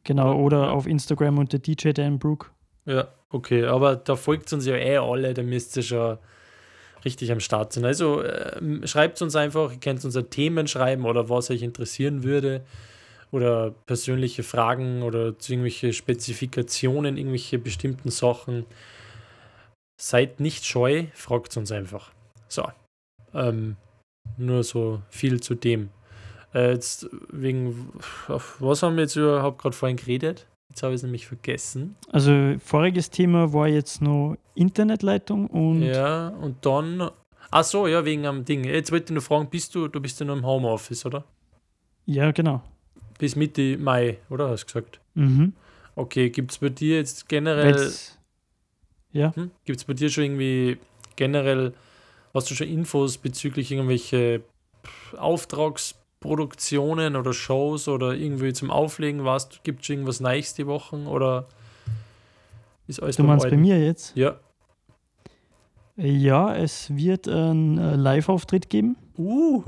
Genau, oder auf Instagram unter DJ Dan Brook. Ja, okay, aber da folgt uns ja eh alle, da müsst ihr schon richtig am Start sein. Also ähm, schreibt uns einfach, ihr könnt uns ja Themen schreiben oder was euch interessieren würde. oder persönliche Fragen oder irgendwelche Spezifikationen, irgendwelche bestimmten Sachen, seid nicht scheu, fragt uns einfach. So. Ähm, nur so viel zu dem. Äh, jetzt wegen, auf was haben wir jetzt überhaupt gerade vorhin geredet? Jetzt habe ich es nämlich vergessen. Also voriges Thema war jetzt noch Internetleitung und Ja, und dann. Ach so, ja, wegen am Ding. Jetzt wollte ich nur fragen, bist du, du bist ja noch im Homeoffice, oder? ja, genau. Bis Mitte Mai, oder? Hast du gesagt? Mhm. Okay, gibt es bei dir jetzt generell. Weil's- ja, Hm? Gibt es bei dir schon irgendwie generell, hast du schon Infos bezüglich irgendwelche pff, Auftragsproduktionen oder Shows oder irgendwie zum Auflegen? Was gibt es irgendwas Neues die Wochen oder ist alles du meinst bei Alten? mir jetzt? Ja. Ja, es wird einen äh, Live-Auftritt geben. Uh,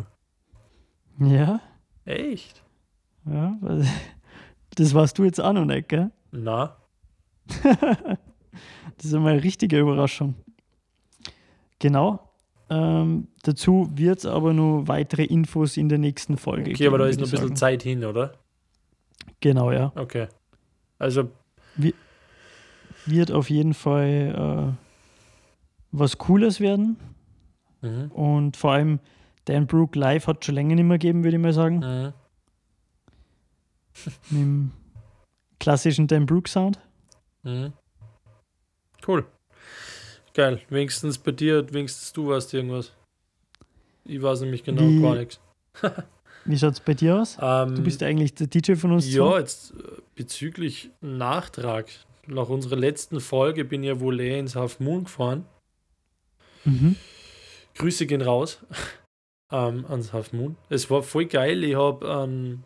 Ja, echt? ja. Das warst du jetzt auch noch nicht, gell? Na, Das ist einmal eine richtige Überraschung. Genau. Ähm, dazu wird es aber nur weitere Infos in der nächsten Folge okay, aber da geben, ist noch ein bisschen sagen. Zeit hin, oder? Genau, ja. Okay. Also, Wird auf jeden Fall äh, was Cooles werden. mhm. Und vor allem Dan Brook live hat schon länger nicht mehr gegeben, würde ich mal sagen. Mhm. Mit dem klassischen Dan Brook Sound. Mhm. Cool. Geil. Wenigstens bei dir, wenigstens du warst irgendwas. Ich weiß nämlich genau Wie- gar nichts. Wie schaut es bei dir aus? Ähm, Du bist eigentlich der DJ von uns. Ja, zwei. jetzt äh, bezüglich Nachtrag. Nach unserer letzten Folge bin ich ja wohl eher ins Half Moon gefahren. Mhm. Grüße gehen raus ähm, ans Half Moon. Es war voll geil. Ich habe ähm,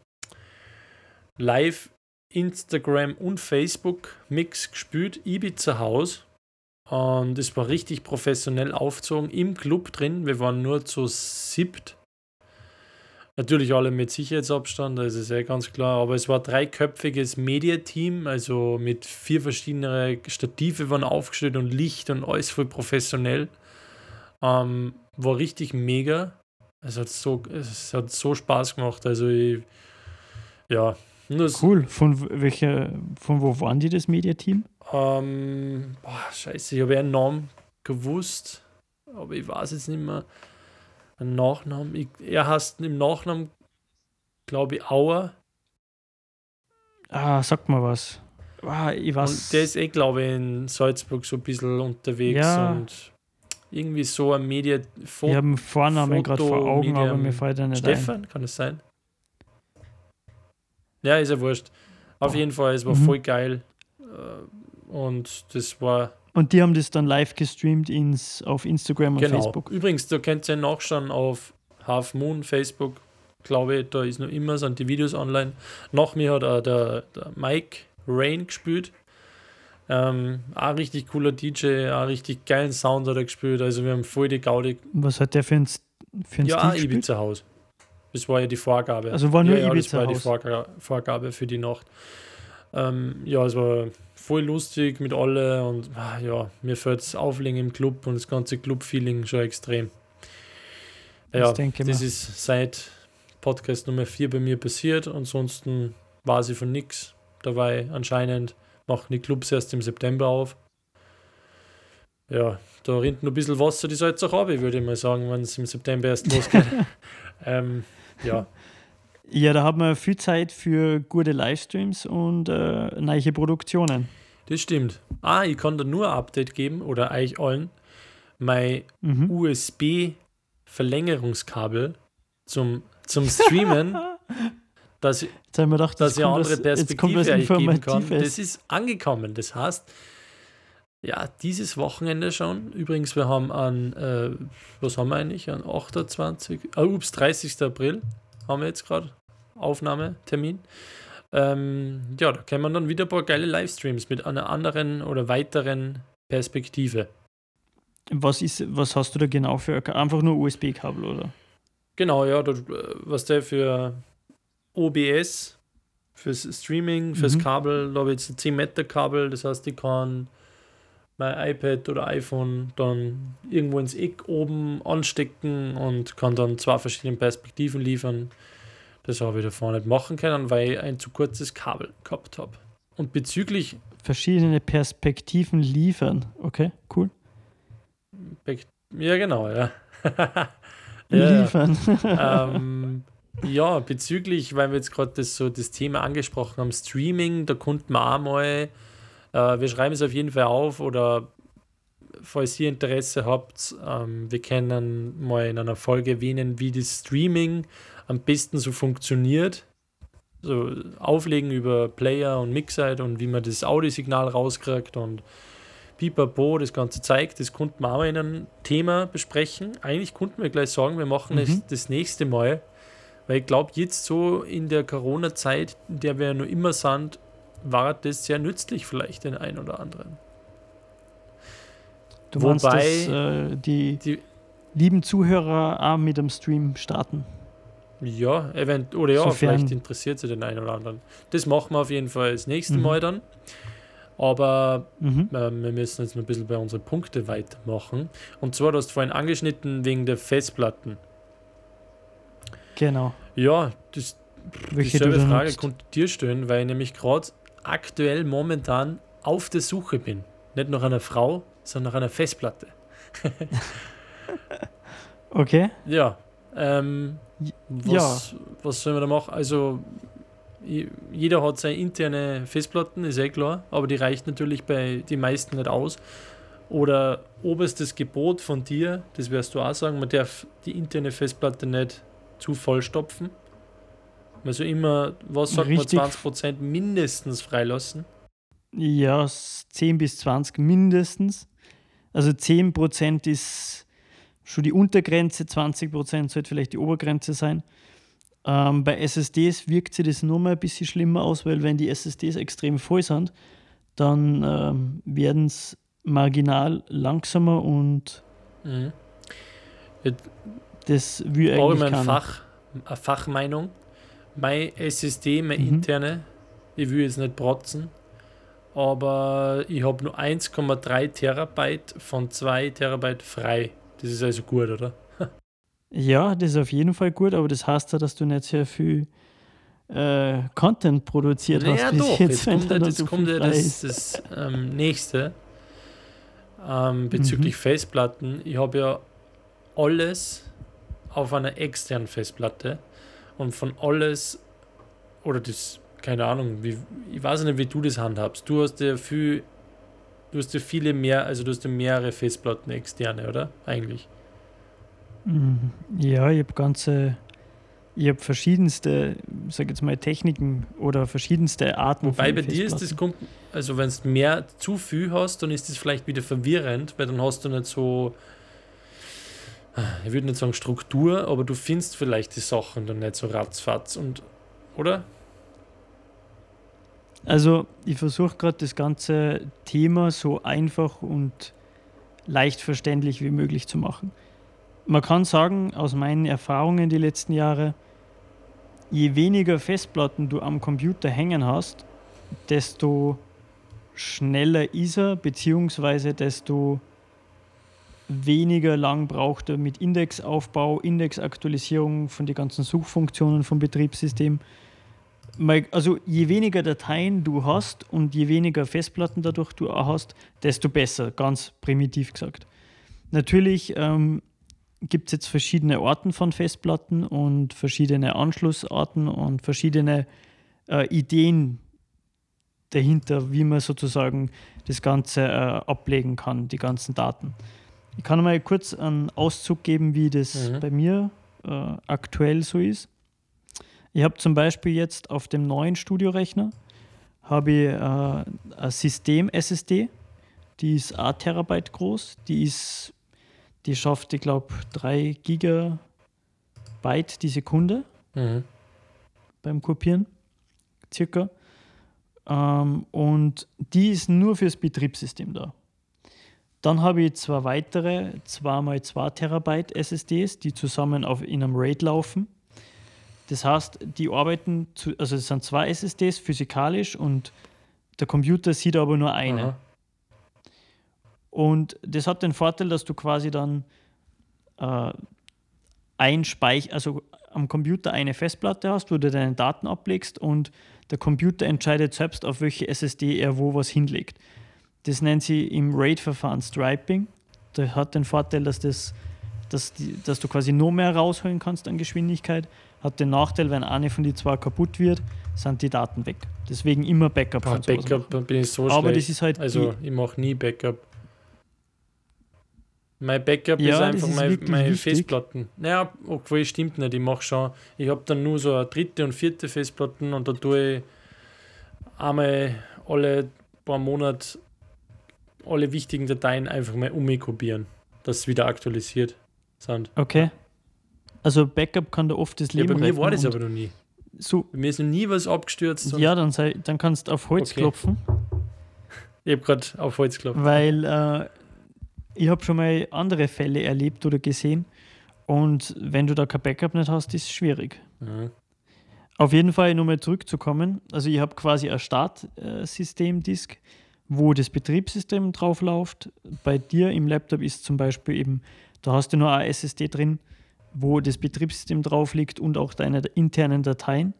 live Instagram und Facebook Mix gespielt, Ibiza Haus. Und es war richtig professionell aufgezogen im Club drin. Wir waren nur zu siebt. Natürlich alle mit Sicherheitsabstand, das ist ja ganz klar. Aber es war dreiköpfiges Mediateam, also mit vier verschiedene Stative waren aufgestellt und Licht und alles voll professionell. Ähm, war richtig mega. Es hat so, es hat so Spaß gemacht. Also ich, ja, Cool. Von welcher, von wo waren die das Mediateam? Ähm, boah, scheiße, ich habe einen Namen gewusst, aber ich weiß jetzt nicht mehr. Einen Nachnamen. Ich, er heißt im Nachnamen, glaube ich, Auer. Ah, sag mal was. Ah, ich weiß. Und der ist eh, glaube ich, in Salzburg so ein bisschen unterwegs Ja. und irgendwie so ein Media ich habe einen Vornamen gerade vor Augen, aber Medium, mir fällt er nicht Stefan, kann es sein? Ja, ist ja wurscht. Auf Oh. jeden Fall, es war Mhm. voll geil. Und das war. Und die haben das dann live gestreamt ins, auf Instagram und genau. Facebook. Übrigens, da könnt ihr nachschauen auf Half Moon, Facebook. Glaube ich, da ist noch immer, sind die Videos online. Nach mir hat auch der, der Mike Rain gespielt. Ähm, auch richtig cooler DJ, auch richtig geilen Sound hat er gespielt. Also wir haben voll die Gaudi. Was hat der für ein, für ein Ja, Stil? Ibiza Haus. Das war ja die Vorgabe. Also war nur ja, ja, das Ibiza war die Haus. Vorga Vorgabe für die Nacht. Ähm, ja, es war voll lustig mit alle und ah, ja, mir fällt das Auflegen im Club und das ganze Club-Feeling schon extrem. Ja, Das das ist seit Podcast Nummer 4 bei mir passiert. Ansonsten war sie von nix dabei. Anscheinend machen die Clubs erst im September auf. Ja, da rinnt noch ein bisschen Wasser die Salz auch ab, würde ich mal sagen, wenn es im September erst losgeht. ähm, ja, Ja, da hat man viel Zeit für gute Livestreams und äh, neue Produktionen. das stimmt. Ah, ich kann da nur ein Update geben oder euch allen. Mein Mhm. USB-Verlängerungskabel zum, zum Streamen, dass, ich- gedacht, dass ich eine andere Perspektive euch geben kann. Das ist angekommen. Das heißt, ja, dieses Wochenende schon. Übrigens, wir haben an, äh, was haben wir eigentlich? An 28, ah, ups, 30. April haben wir jetzt gerade Aufnahmetermin. Ähm, ja, da kann man dann wieder ein paar geile Livestreams mit einer anderen oder weiteren Perspektive. Was, ist, was hast du da genau für ein- einfach nur USB-Kabel oder? Genau, ja, äh, was der für OBS, fürs Streaming, fürs Mhm. Kabel, da habe ich jetzt ein 10 Meter Kabel, das heißt, ich kann mein iPad oder iPhone dann irgendwo ins Eck oben anstecken und kann dann zwei verschiedene Perspektiven liefern. Das habe ich davor nicht machen können, weil ich ein zu kurzes Kabel gehabt habe. Und bezüglich. Verschiedene Perspektiven liefern. Okay, cool. Ja, genau, ja. ja liefern. ähm, ja, bezüglich, weil wir jetzt gerade das, so das Thema angesprochen haben, Streaming, da konnten wir auch mal, äh, wir schreiben es auf jeden Fall auf oder falls ihr Interesse habt, ähm, wir können mal in einer Folge erwähnen, wie das Streaming am besten so funktioniert. So auflegen über Player und Mixite und wie man das Audiosignal rauskriegt und pipapo, das Ganze zeigt. Das konnten wir auch in einem Thema besprechen. Eigentlich konnten wir gleich sagen, wir machen es mhm. das nächste Mal weil ich glaube, jetzt so in der Corona-Zeit, in der wir ja noch immer sind, war das sehr nützlich vielleicht den einen oder anderen. Du Wobei, meinst, dass äh, die, die, lieben Zuhörer auch mit dem Stream starten? Ja, event oder ja, Sofern. vielleicht interessiert sie den einen oder anderen. Das machen wir auf jeden Fall das nächste mhm. Mal dann. Aber mhm. äh, wir müssen jetzt noch ein bisschen bei unseren Punkten weitermachen. Und zwar, du hast vorhin angeschnitten wegen der Festplatten. Genau. Ja, das, Welche dieselbe Frage konnte dir stellen, weil ich nämlich gerade aktuell momentan auf der Suche bin. Nicht nach einer Frau, sondern nach einer Festplatte. okay. Ja. Ähm, was, ja. was sollen wir da machen? Also, jeder hat seine interne Festplatten, ist eh klar, aber die reicht natürlich bei den meisten nicht aus. Oder oberstes Gebot von dir, das wirst du auch sagen, man darf die interne Festplatte nicht zu vollstopfen. Also immer, was sagt Richtig. man, 20% mindestens freilassen? Ja, 10 bis 20 mindestens. Also 10% ist schon die Untergrenze, 20% sollte vielleicht die Obergrenze sein. Ähm, bei SSDs wirkt sich das nur mal ein bisschen schlimmer aus, weil wenn die SSDs extrem voll sind, dann ähm, werden es marginal langsamer und mhm. Das will eigentlich Auch immer ein Fach, eine Fachmeinung. Mein SSD, meine mhm. interne, ich will jetzt nicht protzen, aber ich habe nur 1,3 Terabyte von 2 Terabyte frei. Das ist also gut, oder? ja, das ist auf jeden Fall gut, aber das heißt ja, dass du nicht sehr viel äh, Content produziert naja, hast. Ja, doch, jetzt, jetzt kommt, jetzt so kommt ja das, das ähm, nächste ähm, bezüglich mhm. Festplatten. Ich habe ja alles auf einer externen Festplatte und von alles oder das, keine Ahnung, wie, ich weiß nicht, wie du das handhabst. Du hast ja viel, du hast ja viele mehr, also du hast ja mehrere Festplatten externe, oder? Eigentlich. Mhm. Ja, ich habe ganze, ich habe verschiedenste, sag jetzt mal, Techniken oder verschiedenste Arten Wobei bei dir ist das, also wenn du mehr zu viel hast, dann ist das vielleicht wieder verwirrend, weil dann hast du nicht so ich würde nicht sagen Struktur, aber du findest vielleicht die Sachen dann nicht so ratzfatz und, oder? Also, ich versuche gerade das ganze Thema so einfach und leicht verständlich wie möglich zu machen. Man kann sagen, aus meinen Erfahrungen die letzten Jahre, je weniger Festplatten du am Computer hängen hast, desto schneller ist er, beziehungsweise desto weniger lang braucht er mit Indexaufbau, Indexaktualisierung von den ganzen Suchfunktionen vom Betriebssystem. Also je weniger Dateien du hast und je weniger Festplatten dadurch du hast, desto besser, ganz primitiv gesagt. Natürlich ähm, gibt es jetzt verschiedene Arten von Festplatten und verschiedene Anschlussarten und verschiedene äh, Ideen dahinter, wie man sozusagen das Ganze äh, ablegen kann, die ganzen Daten. Ich kann mal kurz einen Auszug geben, wie das mhm. bei mir äh, aktuell so ist. Ich habe zum Beispiel jetzt auf dem neuen Studiorechner habe ich äh, ein System-SSD, die ist 8 Terabyte groß, die ist, die schafft, ich glaube, 3 Gigabyte die Sekunde mhm. beim Kopieren, circa. Ähm, und die ist nur fürs Betriebssystem da. Dann habe ich zwei weitere 2x2 Terabyte SSDs, die zusammen auf, in einem RAID laufen. Das heißt, die arbeiten, zu, also es sind zwei SSDs physikalisch und der Computer sieht aber nur eine. Aha. Und das hat den Vorteil, dass du quasi dann äh, ein Speich also am Computer eine Festplatte hast, wo du deine Daten ablegst und der Computer entscheidet selbst, auf welche SSD er wo was hinlegt. Das nennt sie im RAID-Verfahren Striping. Das hat den Vorteil, dass, das, dass, die, dass du quasi nur mehr rausholen kannst an Geschwindigkeit. Hat den Nachteil, wenn eine von die zwei kaputt wird, sind die Daten weg. Deswegen immer Backup. Boah, Backup bin ich so Aber schlecht. das ist halt also ich mache nie Backup. Mein Backup Ja, ist einfach ist meine wichtig. Festplatten. Naja, obwohl stimmt nicht. Ich mache schon, ich habe dann nur so eine dritte und vierte Festplatten und da tue ich einmal alle paar Monate alle wichtigen Dateien einfach mal umkopieren, dass sie wieder aktualisiert sind. Okay. Also Backup kann da oft das Ja, Leben bei mir war das aber noch nie. So, Bei mir ist noch nie was abgestürzt. ja, dann, sei, dann kannst du auf Holz Okay. klopfen, Ich habe gerade auf Holz geklappt. weil äh, ich habe schon mal andere Fälle erlebt oder gesehen und wenn du da kein Backup nicht hast, ist es schwierig. Ja. Auf jeden Fall nochmal zurückzukommen. Also ich habe quasi ein Startsystemdisk, wo das Betriebssystem drauf läuft. Bei dir im Laptop ist zum Beispiel eben, da hast du nur eine SSD drin, wo das Betriebssystem drauf liegt und auch deine internen Dateien.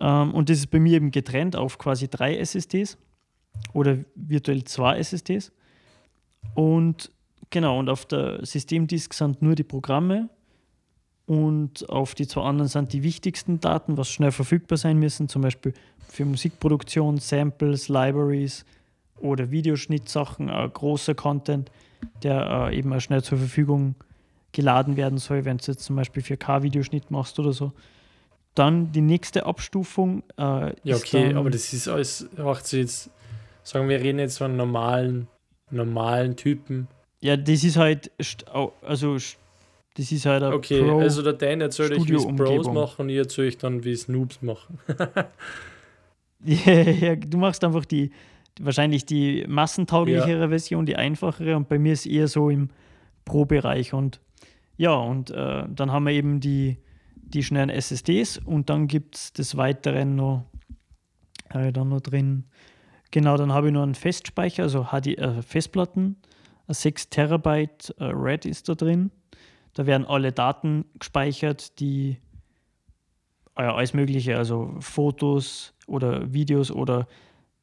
Ähm, und das ist bei mir eben getrennt auf quasi drei SSDs oder virtuell zwei SSDs. Und genau, und auf der Systemdisk sind nur die Programme und auf die zwei anderen sind die wichtigsten Daten, was schnell verfügbar sein müssen, zum Beispiel für Musikproduktion, Samples, Libraries oder Videoschnittsachen, äh, großer Content, der äh, eben auch schnell zur Verfügung geladen werden soll, wenn du jetzt zum Beispiel 4K-Videoschnitt machst oder so. Dann die nächste Abstufung. Äh, Ja, okay, dann, aber das ist alles, macht sie jetzt, sagen wir, reden jetzt von normalen, normalen Typen. Ja, das ist halt, also das ist halt ein Okay, Pro. also der Dan erzählt euch, wie es Pros machen und ich erzähle euch dann, wie es Noobs machen. Ja, ja, du machst einfach die, wahrscheinlich die massentauglichere Version, die einfachere. Und bei mir ist eher so im Pro-Bereich. Und ja, und äh, dann haben wir eben die, die schnellen SSDs und dann gibt es des Weiteren noch, äh, dann noch drin, genau, dann habe ich noch einen Festspeicher, also HD, äh, Festplatten, ein 6 Terabyte äh, RAID ist da drin. Da werden alle Daten gespeichert, die äh, alles Mögliche, also Fotos oder Videos oder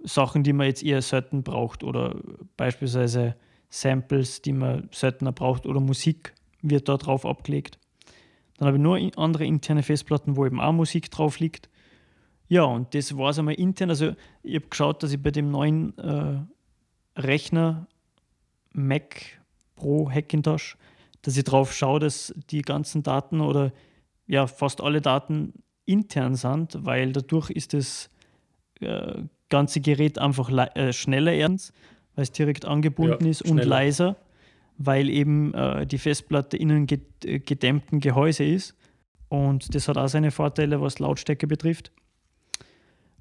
Sachen, die man jetzt eher selten braucht oder beispielsweise Samples, die man seltener braucht oder Musik wird da drauf abgelegt. Dann habe ich nur andere interne Festplatten, wo eben auch Musik drauf liegt. Ja, und das war es einmal intern. Also ich habe geschaut, dass ich bei dem neuen äh, Rechner Mac Pro Hackintosh, dass ich drauf schaue, dass die ganzen Daten oder ja fast alle Daten intern sind, weil dadurch ist das äh, ganze Gerät einfach äh, schneller erstens, weil es direkt angebunden Ja, ist und schneller. leiser, weil eben äh, die Festplatte innen ged äh, gedämmten Gehäuse ist. Und das hat auch seine Vorteile, was Lautstärke betrifft.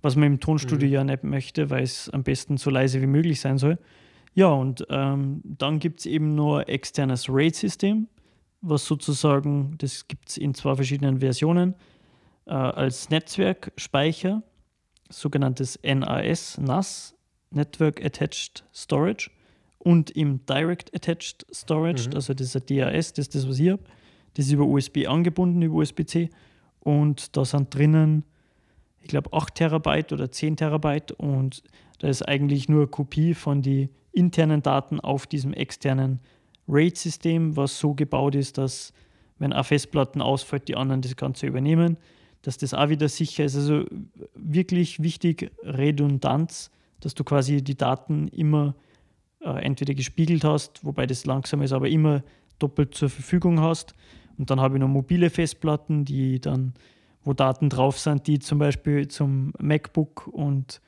Was man im Tonstudio Mhm. ja nicht möchte, weil es am besten so leise wie möglich sein soll. Ja, und ähm, dann gibt es eben nur externes RAID-System, was sozusagen, das gibt es in zwei verschiedenen Versionen, äh, als Netzwerkspeicher, sogenanntes NAS, NAS, Network Attached Storage, und im Direct Attached Storage, Mhm. also ein DAS, das ist das, was ich habe. Das ist über USB angebunden, über USB-C. Und da sind drinnen, ich glaube, 8 Terabyte oder 10 Terabyte. Und da ist eigentlich nur eine Kopie von den internen Daten auf diesem externen RAID-System, was so gebaut ist, dass, wenn eine Festplatten ausfällt, die anderen das Ganze übernehmen, dass das auch wieder sicher ist. Also wirklich wichtig, Redundanz, dass du quasi die Daten immer äh, entweder gespiegelt hast, wobei das langsam ist, aber immer doppelt zur Verfügung hast. Und dann habe ich noch mobile Festplatten, die dann, wo Daten drauf sind, die zum Beispiel zum MacBook und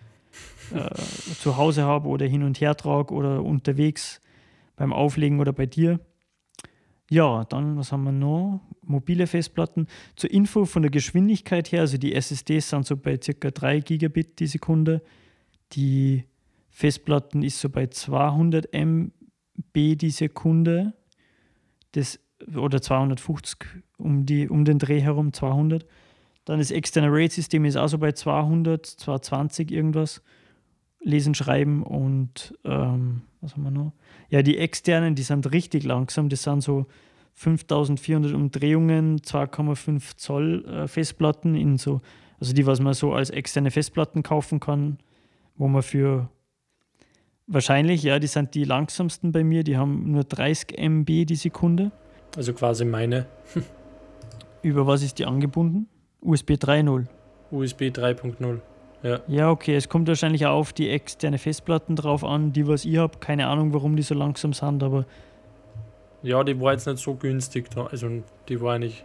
äh, zu Hause habe oder hin und her trage oder unterwegs beim Auflegen oder bei dir. Ja, dann, was haben wir noch? Mobile Festplatten. Zur Info von der Geschwindigkeit her, also die SSDs sind so bei ca. 3 Gigabit die Sekunde. Die Festplatten ist so bei 200 MB die Sekunde. Das, oder 250 um, die, um den Dreh herum, 200. Dann das externe RAID-System ist auch so bei 200, 220 irgendwas. Lesen, schreiben und ähm, was haben wir noch? Ja, die externen, die sind richtig langsam. Das sind so 5400 Umdrehungen, 2,5 Zoll äh, Festplatten in so, also die, was man so als externe Festplatten kaufen kann, wo man für wahrscheinlich, ja, die sind die langsamsten bei mir, die haben nur 30 MB die Sekunde. Also quasi meine Über was ist die angebunden? USB 3.0. USB 3.0. Ja, okay, es kommt wahrscheinlich auch auf die externe Festplatten drauf an, die was ich habe. Keine Ahnung, warum die so langsam sind, aber Ja, die war jetzt nicht so günstig da. Also die war nicht.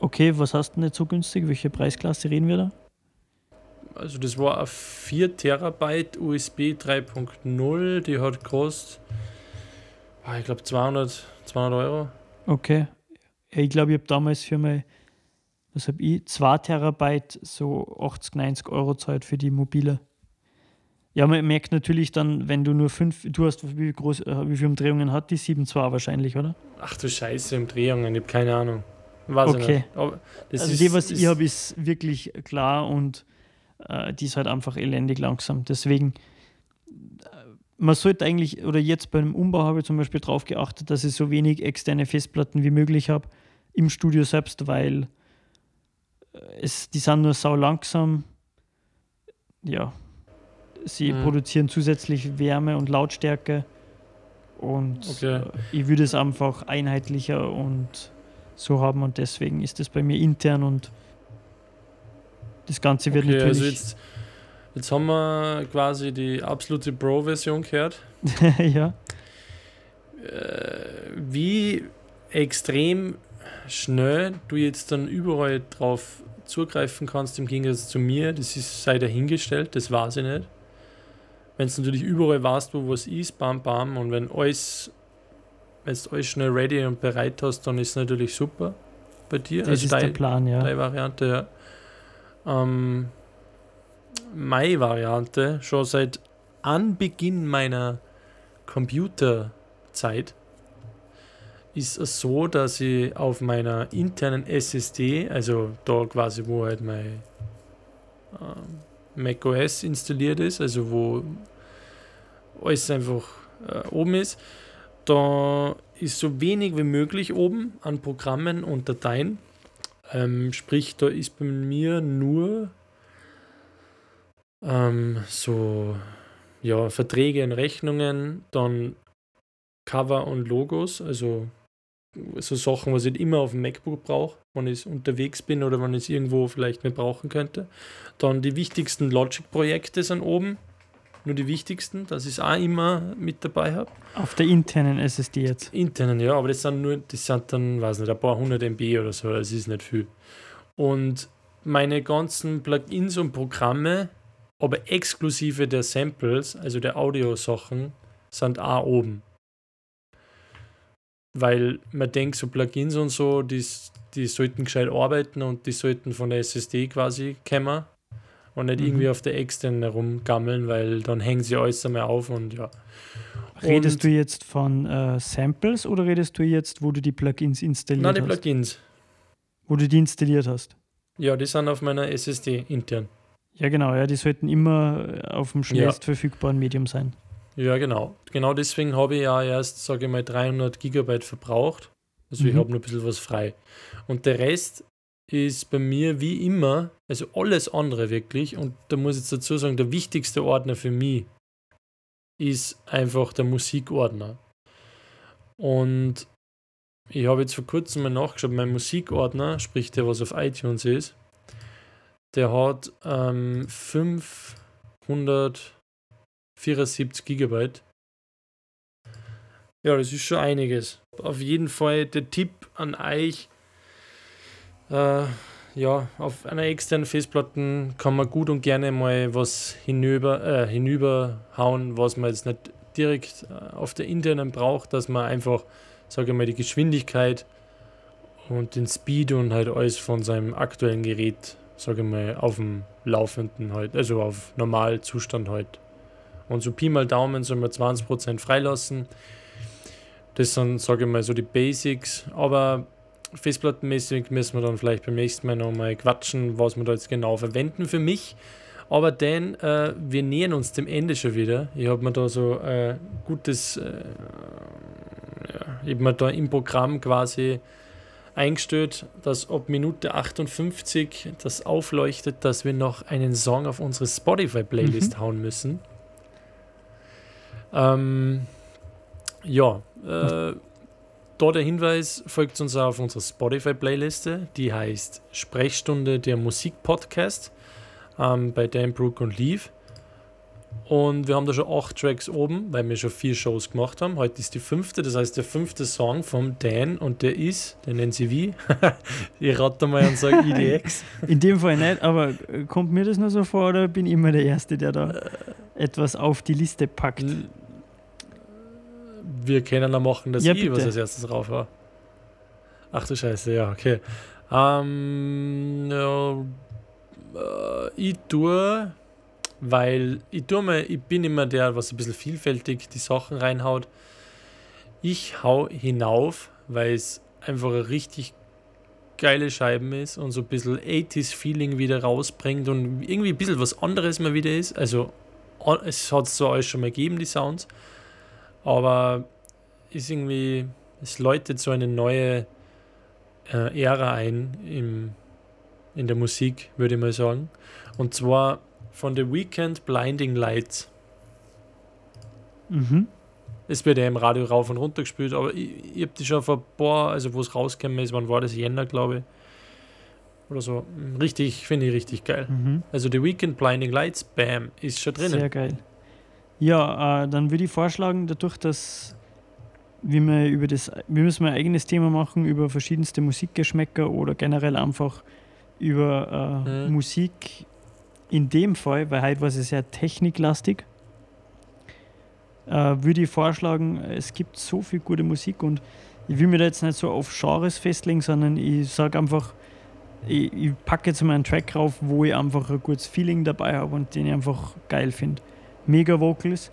okay, was hast du nicht so günstig? Welche Preisklasse reden wir da? Also das war ein 4 Terabyte USB 3.0, die hat gekostet, ah, ich glaube 200, 200 Euro. Okay. Ich glaube, ich habe damals für mein, was habe ich, 2 Terabyte so 80, 90 Euro Zeit für die mobile. Ja, man merkt natürlich dann, wenn du nur fünf, du hast, wie, groß, äh, wie viele Umdrehungen hat die? 7,2 wahrscheinlich, oder? Ach du Scheiße, Umdrehungen, ich habe keine Ahnung. Weiß Okay. nicht. Aber das also ist, die, was ich habe, ist wirklich klar und äh, die ist halt einfach elendig langsam. Deswegen, äh, man sollte eigentlich, oder jetzt beim Umbau habe ich zum Beispiel darauf geachtet, dass ich so wenig externe Festplatten wie möglich habe im Studio selbst, weil äh, es, die sind nur sau langsam. Ja, sie Mhm. produzieren zusätzlich Wärme und Lautstärke und Okay. ich würde es einfach einheitlicher und so haben und deswegen ist es bei mir intern und das Ganze wird Okay, also natürlich. jetzt, jetzt haben wir quasi die absolute Pro-Version gehört. ja, Äh, wie extrem schnell du jetzt dann überall drauf zugreifen kannst, im Gegensatz zu mir, das ist sei dahingestellt, das weiß ich nicht. Wenn es natürlich überall weißt, wo was ist, bam, bam, und wenn alles, wenn du alles schnell ready und bereit hast, dann ist es natürlich super bei dir. das ist der dein- Plan, ja. Deine Variante, ja. Ähm, meine Variante, schon seit Anbeginn meiner Computerzeit, ist es so, dass ich auf meiner internen SSD, also da quasi, wo halt mein ähm, macOS installiert ist, also wo alles einfach äh, oben ist, da ist so wenig wie möglich oben an Programmen und Dateien. Ähm, sprich, da ist bei mir nur ähm, so ja, Verträge und Rechnungen, dann Cover und Logos, also so Sachen, was ich immer auf dem MacBook brauche, wenn ich unterwegs bin oder wenn ich es irgendwo vielleicht nicht brauchen könnte. Dann die wichtigsten Logic-Projekte sind oben, nur die wichtigsten, dass ich es auch immer mit dabei habe. Auf der internen SSD jetzt. Internen, ja, aber das sind nur, das sind dann, weiß nicht, ein paar hundert MB oder so, das ist nicht viel. Und meine ganzen Plugins und Programme, aber exklusive der Samples, also der Audiosachen, sind auch oben. Weil man denkt, so Plugins und so, die, die sollten gescheit arbeiten und die sollten von der SSD quasi kommen und nicht Mhm. irgendwie auf der externen herumgammeln, weil dann hängen sie alles einmal auf und ja. Redest Und- du jetzt von äh, Samples oder redest du jetzt, wo du die Plugins installiert Nein, die hast? Plugins. Wo du die installiert hast? Ja, die sind auf meiner SSD intern. Ja, genau, ja, die sollten immer äh, auf dem schnellst verfügbaren Medium sein. Ja, genau. Genau deswegen habe ich ja erst, sage ich mal, 300 Gigabyte verbraucht. Also ich Mhm. habe noch ein bisschen was frei. Und der Rest ist bei mir wie immer, also alles andere wirklich, und da muss ich jetzt dazu sagen, der wichtigste Ordner für mich ist einfach der Musikordner. Und ich habe jetzt vor kurzem mal nachgeschaut, mein Musikordner, sprich der, was auf iTunes ist, der hat ähm, 574 Gigabyte. Ja, das ist schon einiges. Auf jeden Fall der Tipp an euch, äh, ja, auf einer externen Festplatte kann man gut und gerne mal was hinüber, äh, hinüberhauen, was man jetzt nicht direkt äh, auf der internen braucht, dass man einfach, sage ich mal, die Geschwindigkeit und den Speed und halt alles von seinem aktuellen Gerät, sage ich mal, auf dem Laufenden halt, also auf Normalzustand halt. Und so Pi mal Daumen soll man 20% freilassen. Das sind, sage ich mal, so die Basics. Aber festplattenmäßig müssen wir dann vielleicht beim nächsten Mal nochmal quatschen, was wir da jetzt genau verwenden für mich. Aber denn, äh, wir nähern uns dem Ende schon wieder. Ich habe mir da so äh, gutes, äh, ja, ich habe mir da im Programm quasi eingestellt, dass ab Minute 58 das aufleuchtet, dass wir noch einen Song auf unsere Spotify-Playlist Mhm. hauen müssen. Ähm, ja, äh, da der Hinweis, folgt uns auf unserer Spotify-Playliste, die heißt Sprechstunde der Musik-Podcast ähm, bei Dan, Brooke und Leave. Und wir haben da schon acht Tracks oben, weil wir schon vier Shows gemacht haben. Heute ist die fünfte, das heißt der fünfte Song vom Dan und der ist, den nennen sie wie? ich rate mal und sage IDX. In dem Fall nicht, aber äh, kommt mir das nur so vor oder bin ich immer der Erste, der da etwas auf die Liste packt? Wir können da machen, dass Ja, ich was als erstes drauf war. Ach du Scheiße, ja, okay. Ähm, ja, äh, ich tue, weil ich tue mal, ich bin immer der, was ein bisschen vielfältig die Sachen reinhaut. Ich hau hinauf, weil es einfach eine richtig geile Scheiben ist und so ein bisschen 80s Feeling wieder rausbringt und irgendwie ein bisschen was anderes mal wieder ist. Also es hat es so alles schon mal gegeben, die Sounds, aber ist irgendwie, es läutet so eine neue äh, Ära ein im, in der Musik, würde ich mal sagen. Und zwar von The Weekend Blinding Lights. Mhm. Es wird ja im Radio rauf und runter gespielt, aber ich, ich habe die schon vor ein paar, also wo es rausgekommen ist, wann war das? Jänner, glaube ich. Oder so. Richtig, finde ich richtig geil. Mhm. Also The Weekend Blinding Lights, bam, ist schon drinnen. Sehr geil. Ja, äh, dann würde ich vorschlagen, dadurch, dass wir mal über das, wir müssen ein eigenes Thema machen über verschiedenste Musikgeschmäcker oder generell einfach über äh, Mhm. Musik in dem Fall, weil heute war es sehr techniklastig, äh, würde ich vorschlagen, es gibt so viel gute Musik und ich will mir da jetzt nicht so auf Genres festlegen, sondern ich sage einfach, ich, ich packe jetzt mal einen Track rauf, wo ich einfach ein gutes Feeling dabei habe und den ich einfach geil finde. Mega Vocals.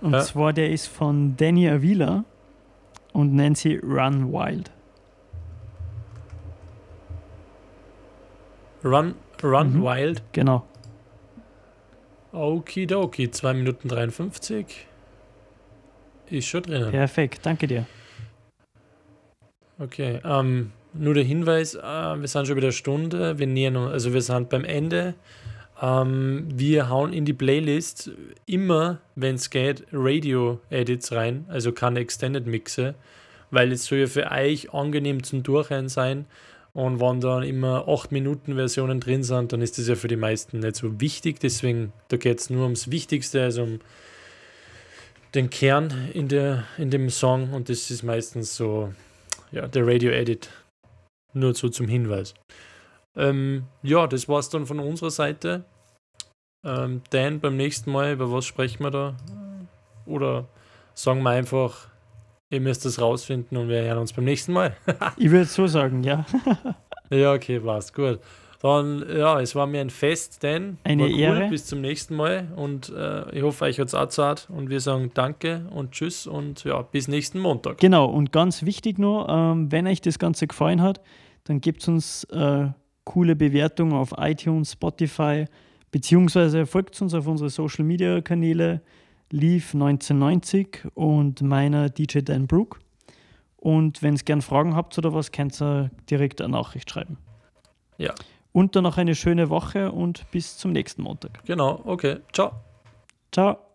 Und Ja. zwar der ist von Danny Avila und nennt sie Run Wild. Run, Run Mhm. Wild. Genau. Okidoki, 2 Minuten 53. Ist schon drinnen. Perfekt, danke dir. Okay, ähm, nur der Hinweis, äh, wir sind schon wieder eine Stunde, wir nähern uns, also wir sind beim Ende. Ähm, wir hauen in die Playlist immer, wenn es geht, Radio-Edits rein, also keine Extended Mixe, weil es soll ja für euch angenehm zum Durchhören sein. Und wenn dann immer 8-Minuten-Versionen drin sind, dann ist das ja für die meisten nicht so wichtig. Deswegen, da geht es nur ums Wichtigste, also um den Kern in, der, in dem Song. Und das ist meistens so ja, der Radio-Edit. Nur so zum Hinweis. Ähm, ja, das war's dann von unserer Seite. Ähm, Dan, beim nächsten Mal, über was sprechen wir da? Oder sagen wir einfach, ihr müsst das rausfinden und wir hören uns beim nächsten Mal. Ich würde so sagen, ja. ja, okay, passt, gut. Dann, ja, es war mir ein Fest, Dan. Eine cool. Ehre. Bis zum nächsten Mal und äh, ich hoffe, euch hat's auch zart und wir sagen Danke und Tschüss und ja, bis nächsten Montag. Genau, und ganz wichtig noch, ähm, wenn euch das Ganze gefallen hat, dann gebt uns äh, coole Bewertungen auf iTunes, Spotify, beziehungsweise folgt uns auf unsere Social Media Kanäle, Leaf 1990 und meiner DJ Dan Brook. Und wenn ihr gern Fragen habt oder was, könnt ihr direkt eine Nachricht schreiben. Ja. Und dann noch eine schöne Woche und bis zum nächsten Montag. Genau, okay, ciao. Ciao.